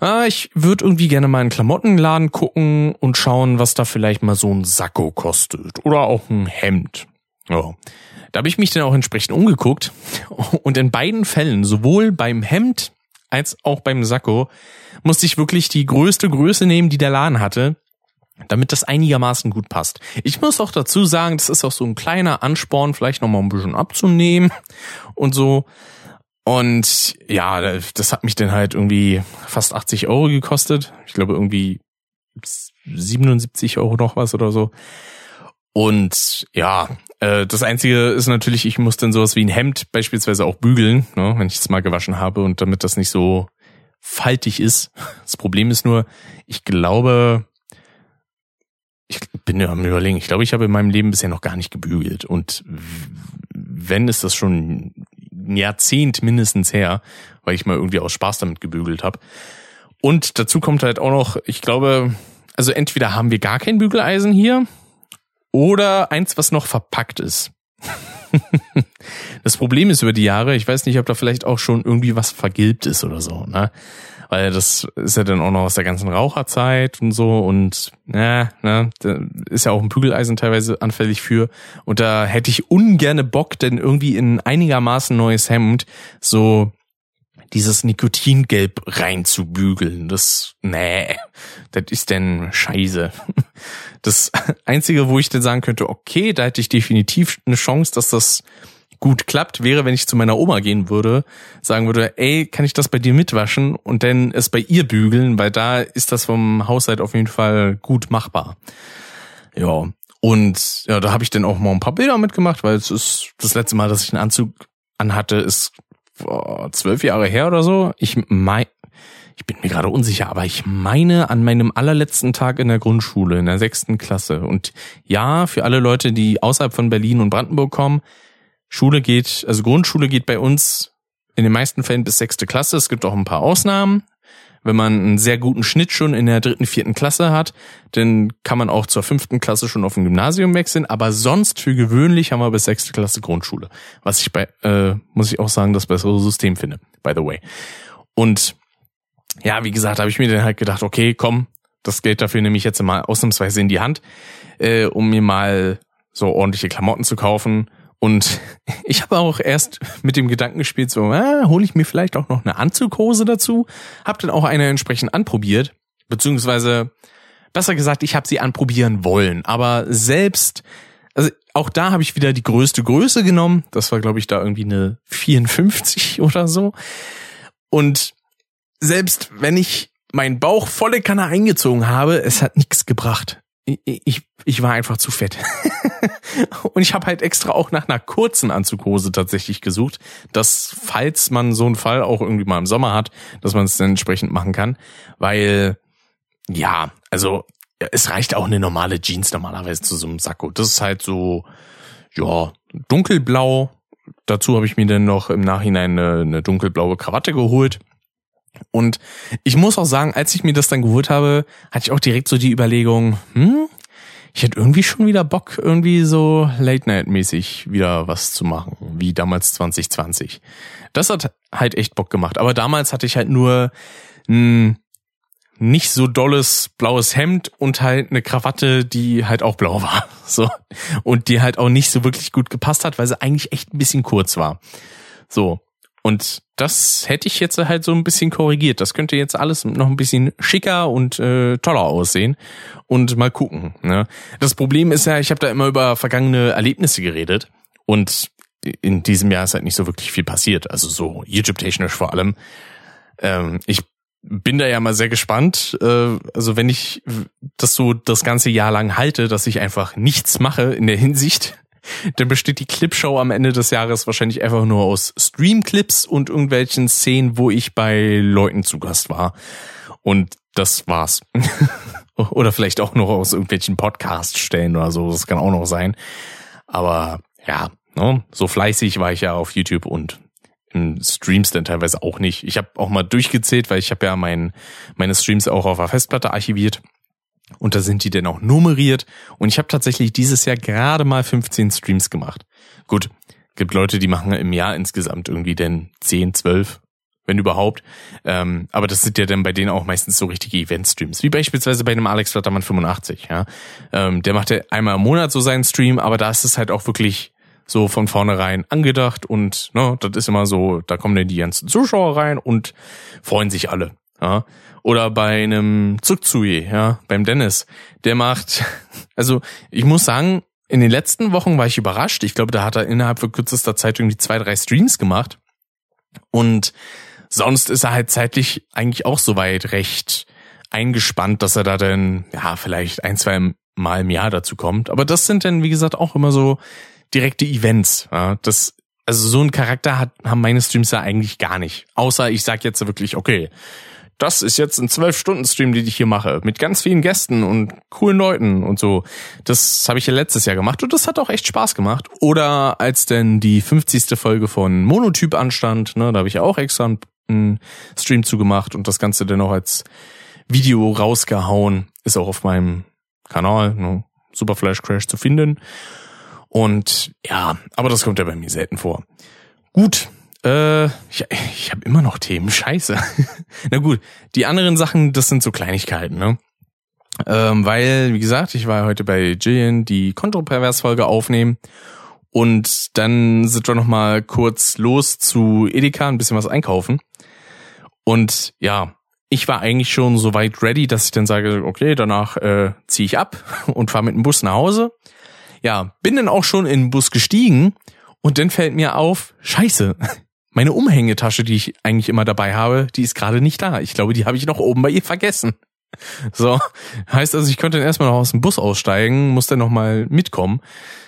ah, ich würde irgendwie gerne mal in Klamottenladen gucken und schauen, was da vielleicht mal so ein Sakko kostet oder auch ein Hemd. Ja. Da habe ich mich dann auch entsprechend umgeguckt und in beiden Fällen, sowohl beim Hemd als auch beim Sakko, musste ich wirklich die größte Größe nehmen, die der Laden hatte, damit das einigermaßen gut passt. Ich muss auch dazu sagen, das ist auch so ein kleiner Ansporn, vielleicht nochmal ein bisschen abzunehmen und so. Und ja, das hat mich dann halt irgendwie fast 80 Euro gekostet. Ich glaube irgendwie 77 Euro noch was oder so. Und ja, äh, das Einzige ist natürlich, ich muss dann sowas wie ein Hemd beispielsweise auch bügeln, ne, wenn ich es mal gewaschen habe und damit das nicht so faltig ist. Das Problem ist nur, ich glaube, ich bin ja am überlegen, ich glaube, ich habe in meinem Leben bisher noch gar nicht gebügelt. Und wenn ist das schon ein Jahrzehnt mindestens her, weil ich mal irgendwie aus Spaß damit gebügelt habe. Und dazu kommt halt auch noch, ich glaube, also entweder haben wir gar kein Bügeleisen hier oder eins, was noch verpackt ist. das Problem ist über die Jahre, ich weiß nicht, ob da vielleicht auch schon irgendwie was vergilbt ist oder so, ne? Weil das ist ja dann auch noch aus der ganzen Raucherzeit und so und ja, ne, da ist ja auch ein Bügeleisen teilweise anfällig für. Und da hätte ich ungerne Bock, denn irgendwie in einigermaßen neues Hemd so dieses Nikotingelb reinzubügeln. Das, nee, das ist denn scheiße. Das Einzige, wo ich denn sagen könnte, okay, da hätte ich definitiv eine Chance, dass das gut klappt, wäre, wenn ich zu meiner Oma gehen würde, sagen würde, ey, kann ich das bei dir mitwaschen und dann es bei ihr bügeln, weil da ist das vom Haushalt auf jeden Fall gut machbar. Ja. Und ja, da habe ich dann auch mal ein paar Bilder mitgemacht, weil es ist das letzte Mal, dass ich einen Anzug anhatte, ist boah, zwölf Jahre her oder so. Ich mein, ich bin mir gerade unsicher, aber ich meine an meinem allerletzten Tag in der Grundschule, in der sechsten Klasse. Und ja, für alle Leute, die außerhalb von Berlin und Brandenburg kommen, Schule geht, also Grundschule geht bei uns in den meisten Fällen bis sechste Klasse. Es gibt auch ein paar Ausnahmen. Wenn man einen sehr guten Schnitt schon in der dritten, vierten Klasse hat, dann kann man auch zur fünften Klasse schon auf ein Gymnasium wechseln. Aber sonst für gewöhnlich haben wir bis sechste Klasse Grundschule. Was ich bei, äh, muss ich auch sagen, das bessere System finde, by the way. Und ja, wie gesagt, habe ich mir dann halt gedacht, okay, komm, das Geld dafür nehme ich jetzt mal ausnahmsweise in die Hand, äh, um mir mal so ordentliche Klamotten zu kaufen und ich habe auch erst mit dem Gedanken gespielt, so, äh, hole ich mir vielleicht auch noch eine Anzughose dazu. Hab dann auch eine entsprechend anprobiert, beziehungsweise besser gesagt, ich habe sie anprobieren wollen. Aber selbst, also auch da habe ich wieder die größte Größe genommen. Das war, glaube ich, da irgendwie eine 54 oder so. Und selbst wenn ich meinen Bauch volle Kanne eingezogen habe, es hat nichts gebracht ich, ich war einfach zu fett. und ich habe halt extra auch nach einer kurzen Anzughose tatsächlich gesucht, dass falls man so einen Fall auch irgendwie mal im Sommer hat, dass man es dann entsprechend machen kann, weil ja, also es reicht auch eine normale Jeans normalerweise zu so einem Sakko. Das ist halt so ja, dunkelblau. Dazu habe ich mir dann noch im Nachhinein eine, eine dunkelblaue Krawatte geholt. Und ich muss auch sagen, als ich mir das dann geholt habe, hatte ich auch direkt so die Überlegung, hm, ich hätte irgendwie schon wieder Bock, irgendwie so Late-Night-mäßig wieder was zu machen, wie damals 2020. Das hat halt echt Bock gemacht. Aber damals hatte ich halt nur ein nicht so dolles blaues Hemd und halt eine Krawatte, die halt auch blau war. So. Und die halt auch nicht so wirklich gut gepasst hat, weil sie eigentlich echt ein bisschen kurz war. So. Und das hätte ich jetzt halt so ein bisschen korrigiert. Das könnte jetzt alles noch ein bisschen schicker und äh, toller aussehen. Und mal gucken. Ne? Das Problem ist ja, ich habe da immer über vergangene Erlebnisse geredet. Und in diesem Jahr ist halt nicht so wirklich viel passiert. Also so YouTube-technisch vor allem. Ähm, ich bin da ja mal sehr gespannt. Äh, also wenn ich das so das ganze Jahr lang halte, dass ich einfach nichts mache in der Hinsicht, dann besteht die Clipshow am Ende des Jahres wahrscheinlich einfach nur aus Streamclips und irgendwelchen Szenen, wo ich bei Leuten zu Gast war. Und das war's. oder vielleicht auch noch aus irgendwelchen Podcast-Stellen oder so. Das kann auch noch sein. Aber ja, ne, so fleißig war ich ja auf YouTube und in Streams dann teilweise auch nicht. Ich habe auch mal durchgezählt, weil ich habe ja mein, meine Streams auch auf der Festplatte archiviert. Und da sind die dann auch nummeriert. Und ich habe tatsächlich dieses Jahr gerade mal 15 Streams gemacht. Gut, gibt Leute, die machen im Jahr insgesamt irgendwie denn 10, 12, wenn überhaupt. Ähm, aber das sind ja dann bei denen auch meistens so richtige Event-Streams, wie beispielsweise bei einem Alex Flattermann 85. Ja, ähm, der macht ja einmal im Monat so seinen Stream, aber da ist es halt auch wirklich so von vornherein angedacht und ne, das ist immer so, da kommen dann die ganzen Zuschauer rein und freuen sich alle. Ja. Oder bei einem Zugzui, ja, beim Dennis, der macht, also ich muss sagen, in den letzten Wochen war ich überrascht. Ich glaube, da hat er innerhalb von kürzester Zeit irgendwie zwei, drei Streams gemacht. Und sonst ist er halt zeitlich eigentlich auch soweit recht eingespannt, dass er da dann, ja, vielleicht ein, zwei Mal im Jahr dazu kommt. Aber das sind dann, wie gesagt, auch immer so direkte Events. Ja, das, also so ein Charakter hat, haben meine Streams ja eigentlich gar nicht. Außer ich sag jetzt wirklich, okay, das ist jetzt ein zwölf Stunden Stream, den ich hier mache, mit ganz vielen Gästen und coolen Leuten und so. Das habe ich ja letztes Jahr gemacht und das hat auch echt Spaß gemacht. Oder als denn die 50. Folge von Monotyp anstand, ne, da habe ich auch extra einen Stream zugemacht und das Ganze dann auch als Video rausgehauen. Ist auch auf meinem Kanal, ne, Super Flash Crash zu finden. Und ja, aber das kommt ja bei mir selten vor. Gut, äh, ich, ich habe immer noch Themen, scheiße. Na gut, die anderen Sachen, das sind so Kleinigkeiten, ne? Ähm, weil, wie gesagt, ich war heute bei Jillian die Kontropervers-Folge aufnehmen und dann sind wir noch mal kurz los zu Edeka, ein bisschen was einkaufen. Und ja, ich war eigentlich schon so weit ready, dass ich dann sage, okay, danach äh, ziehe ich ab und fahre mit dem Bus nach Hause ja, bin dann auch schon in den Bus gestiegen und dann fällt mir auf, scheiße, meine Umhängetasche, die ich eigentlich immer dabei habe, die ist gerade nicht da. Ich glaube, die habe ich noch oben bei ihr vergessen. So, heißt also, ich könnte dann erstmal noch aus dem Bus aussteigen, muss dann nochmal mitkommen,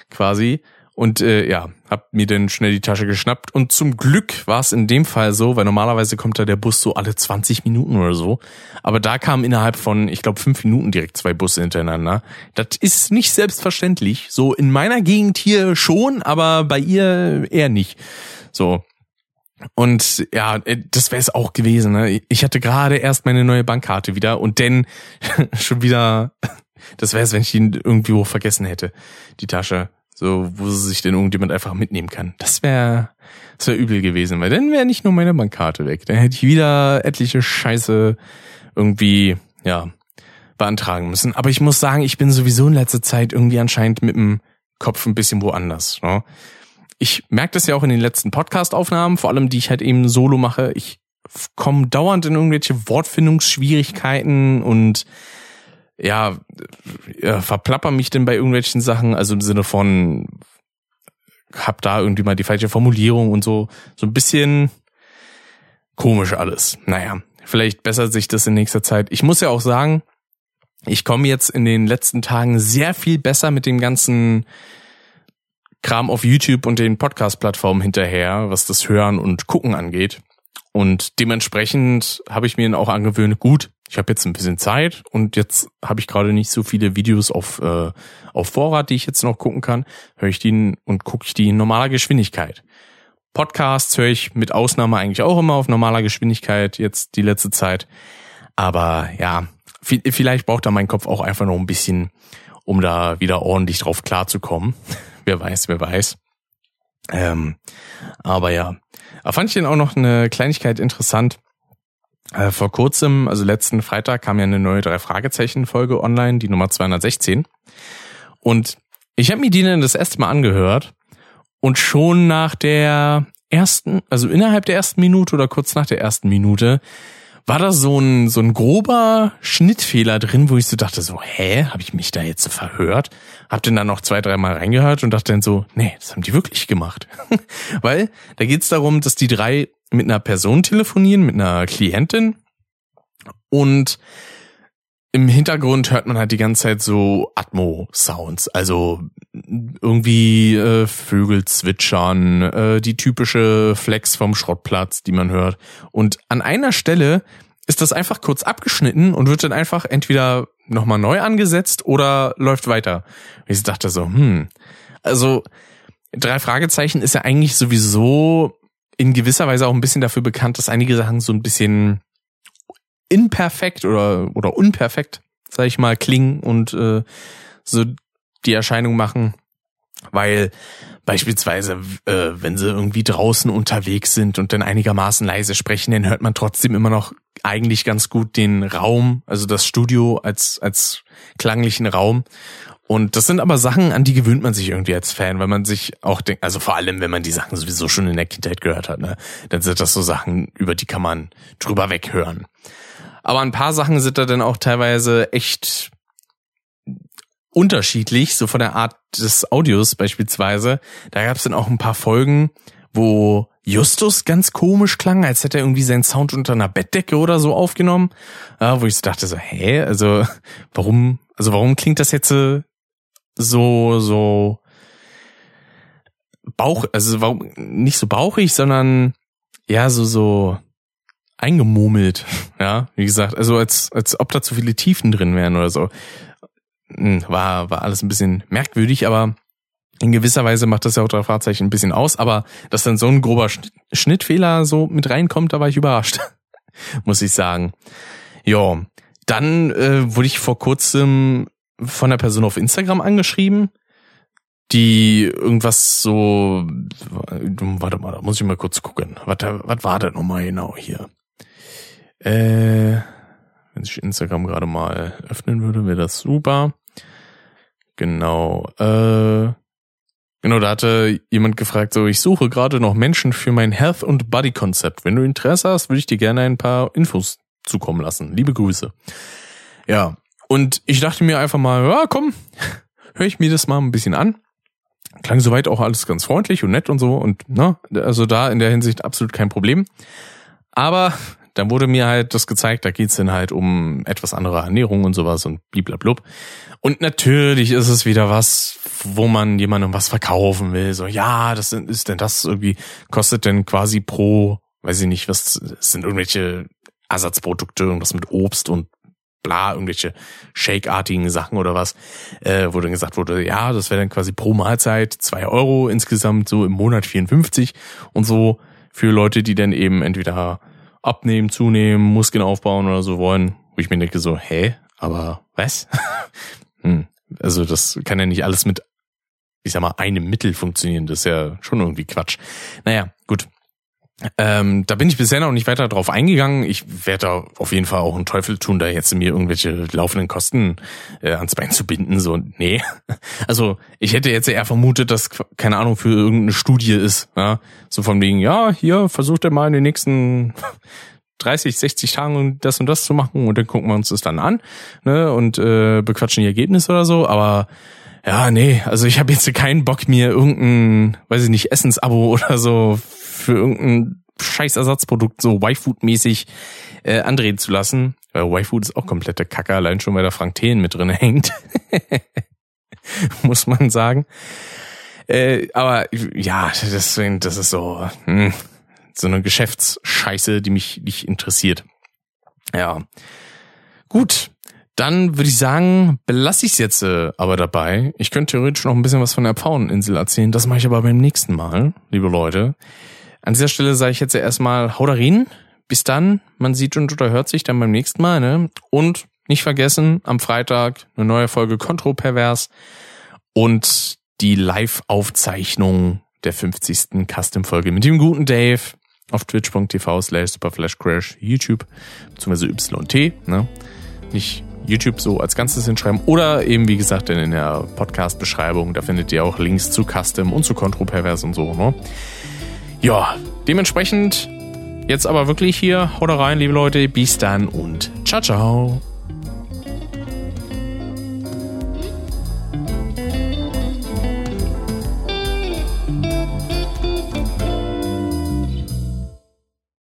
quasi. Und äh, ja, hab mir dann schnell die Tasche geschnappt. Und zum Glück war es in dem Fall so, weil normalerweise kommt da der Bus so alle 20 Minuten oder so. Aber da kamen innerhalb von, ich glaube, fünf Minuten direkt zwei Busse hintereinander. Das ist nicht selbstverständlich. So in meiner Gegend hier schon, aber bei ihr eher nicht. So. Und ja, äh, das wäre es auch gewesen. Ne? Ich hatte gerade erst meine neue Bankkarte wieder und dann schon wieder, das wäre es, wenn ich ihn irgendwie wo vergessen hätte, die Tasche. So, wo sich denn irgendjemand einfach mitnehmen kann. Das wäre das wäre übel gewesen, weil dann wäre nicht nur meine Bankkarte weg. Dann hätte ich wieder etliche Scheiße irgendwie, ja, beantragen müssen. Aber ich muss sagen, ich bin sowieso in letzter Zeit irgendwie anscheinend mit dem Kopf ein bisschen woanders. Ne? Ich merke das ja auch in den letzten Podcast-Aufnahmen, vor allem die ich halt eben solo mache. Ich komme dauernd in irgendwelche Wortfindungsschwierigkeiten und ja, ja, verplapper mich denn bei irgendwelchen Sachen, also im Sinne von hab da irgendwie mal die falsche Formulierung und so, so ein bisschen komisch alles. Naja, vielleicht bessert sich das in nächster Zeit. Ich muss ja auch sagen, ich komme jetzt in den letzten Tagen sehr viel besser mit dem ganzen Kram auf YouTube und den Podcast-Plattformen hinterher, was das Hören und Gucken angeht. Und dementsprechend habe ich mir dann auch angewöhnt, gut, ich habe jetzt ein bisschen Zeit und jetzt habe ich gerade nicht so viele Videos auf, äh, auf Vorrat, die ich jetzt noch gucken kann, höre ich die und gucke ich die in normaler Geschwindigkeit. Podcasts höre ich mit Ausnahme eigentlich auch immer auf normaler Geschwindigkeit jetzt die letzte Zeit. Aber ja, vielleicht braucht da mein Kopf auch einfach noch ein bisschen, um da wieder ordentlich drauf klarzukommen. wer weiß, wer weiß. Ähm, aber ja, da fand ich den auch noch eine Kleinigkeit interessant. Äh, vor kurzem, also letzten Freitag, kam ja eine neue drei Fragezeichen Folge online, die Nummer 216. Und ich habe mir die dann das erste Mal angehört und schon nach der ersten, also innerhalb der ersten Minute oder kurz nach der ersten Minute, war da so ein, so ein grober Schnittfehler drin, wo ich so dachte so, hä, habe ich mich da jetzt verhört? Hab den dann noch zwei, dreimal reingehört und dachte dann so, nee, das haben die wirklich gemacht. Weil da geht's darum, dass die drei mit einer Person telefonieren, mit einer Klientin und im Hintergrund hört man halt die ganze Zeit so Atmo-Sounds, also irgendwie äh, Vögel zwitschern, äh, die typische Flex vom Schrottplatz, die man hört. Und an einer Stelle ist das einfach kurz abgeschnitten und wird dann einfach entweder nochmal neu angesetzt oder läuft weiter. Ich dachte so, hm, also drei Fragezeichen ist ja eigentlich sowieso in gewisser Weise auch ein bisschen dafür bekannt, dass einige Sachen so ein bisschen imperfekt oder oder unperfekt, sag ich mal, klingen und äh, so die Erscheinung machen. Weil beispielsweise, äh, wenn sie irgendwie draußen unterwegs sind und dann einigermaßen leise sprechen, dann hört man trotzdem immer noch eigentlich ganz gut den Raum, also das Studio als, als klanglichen Raum. Und das sind aber Sachen, an die gewöhnt man sich irgendwie als Fan, weil man sich auch denkt, also vor allem, wenn man die Sachen sowieso schon in der Kindheit gehört hat, ne, dann sind das so Sachen, über die kann man drüber weghören. Aber ein paar Sachen sind da dann auch teilweise echt unterschiedlich, so von der Art des Audios beispielsweise. Da gab es dann auch ein paar Folgen, wo Justus ganz komisch klang, als hätte er irgendwie seinen Sound unter einer Bettdecke oder so aufgenommen. Wo ich so dachte so, hä, also warum, also warum klingt das jetzt so so Bauch, also warum nicht so bauchig, sondern ja so so eingemurmelt, ja, wie gesagt, also als als ob da zu viele Tiefen drin wären oder so. Hm, war war alles ein bisschen merkwürdig, aber in gewisser Weise macht das ja auch drei Fahrzeichen ein bisschen aus, aber dass dann so ein grober Schnittfehler so mit reinkommt, da war ich überrascht, muss ich sagen. Ja, dann äh, wurde ich vor kurzem von einer Person auf Instagram angeschrieben, die irgendwas so, warte mal, da muss ich mal kurz gucken. Was, was war das nochmal genau hier? Äh, wenn sich Instagram gerade mal öffnen würde, wäre das super. Genau, äh, genau, da hatte jemand gefragt, so, ich suche gerade noch Menschen für mein Health- und Body-Konzept. Wenn du Interesse hast, würde ich dir gerne ein paar Infos zukommen lassen. Liebe Grüße. Ja, und ich dachte mir einfach mal, ja, komm, höre ich mir das mal ein bisschen an. Klang soweit auch alles ganz freundlich und nett und so und ne, also da in der Hinsicht absolut kein Problem. Aber dann wurde mir halt das gezeigt, da geht's dann halt um etwas andere Ernährung und sowas und bliblablub. Und natürlich ist es wieder was, wo man jemandem was verkaufen will. So, ja, das ist denn das irgendwie, kostet denn quasi pro, weiß ich nicht, was sind irgendwelche Ersatzprodukte, irgendwas mit Obst und bla, irgendwelche Shake-artigen Sachen oder was, äh, wo dann gesagt wurde, ja, das wäre dann quasi pro Mahlzeit zwei Euro insgesamt, so im Monat 54 und so für Leute, die dann eben entweder abnehmen, zunehmen, Muskeln aufbauen oder so wollen, wo ich mir denke so, hä, aber was? hm, also das kann ja nicht alles mit, ich sag mal, einem Mittel funktionieren, das ist ja schon irgendwie Quatsch. Naja, gut. Ähm, da bin ich bisher noch nicht weiter drauf eingegangen. Ich werde da auf jeden Fall auch einen Teufel tun, da jetzt mir irgendwelche laufenden Kosten äh, ans Bein zu binden. So, nee. Also ich hätte jetzt eher vermutet, dass, keine Ahnung, für irgendeine Studie ist. Ja? So von wegen, ja, hier, versucht er mal in den nächsten 30, 60 Tagen das und das zu machen und dann gucken wir uns das dann an ne? und äh, bequatschen die Ergebnisse oder so. Aber ja, nee, also ich habe jetzt keinen Bock, mir irgendein, weiß ich nicht, Essensabo oder so für irgendein scheiß Ersatzprodukt so Y-Food-mäßig äh, andrehen zu lassen. Weil Y-Food ist auch komplette Kacke, allein schon weil da Frank Thelen mit drin hängt. Muss man sagen. Äh, aber ja, deswegen, das ist so, hm, so eine Geschäftsscheiße, die mich nicht interessiert. Ja. Gut, dann würde ich sagen, belasse ich es jetzt äh, aber dabei. Ich könnte theoretisch noch ein bisschen was von der Pfaueninsel erzählen. Das mache ich aber beim nächsten Mal, liebe Leute. An dieser Stelle sage ich jetzt ja erstmal Hauderin. Bis dann. Man sieht und oder hört sich dann beim nächsten Mal. Ne? Und nicht vergessen, am Freitag eine neue Folge Kontropervers und die Live-Aufzeichnung der 50. Custom-Folge mit dem guten Dave auf twitch.tv slash superflashcrash, YouTube, beziehungsweise YT, ne? Nicht YouTube so als Ganzes hinschreiben oder eben, wie gesagt, in der Podcast-Beschreibung, da findet ihr auch Links zu Custom und zu Kontropervers und so, ne? Ja, dementsprechend jetzt aber wirklich hier, haut rein, liebe Leute, bis dann und ciao, ciao.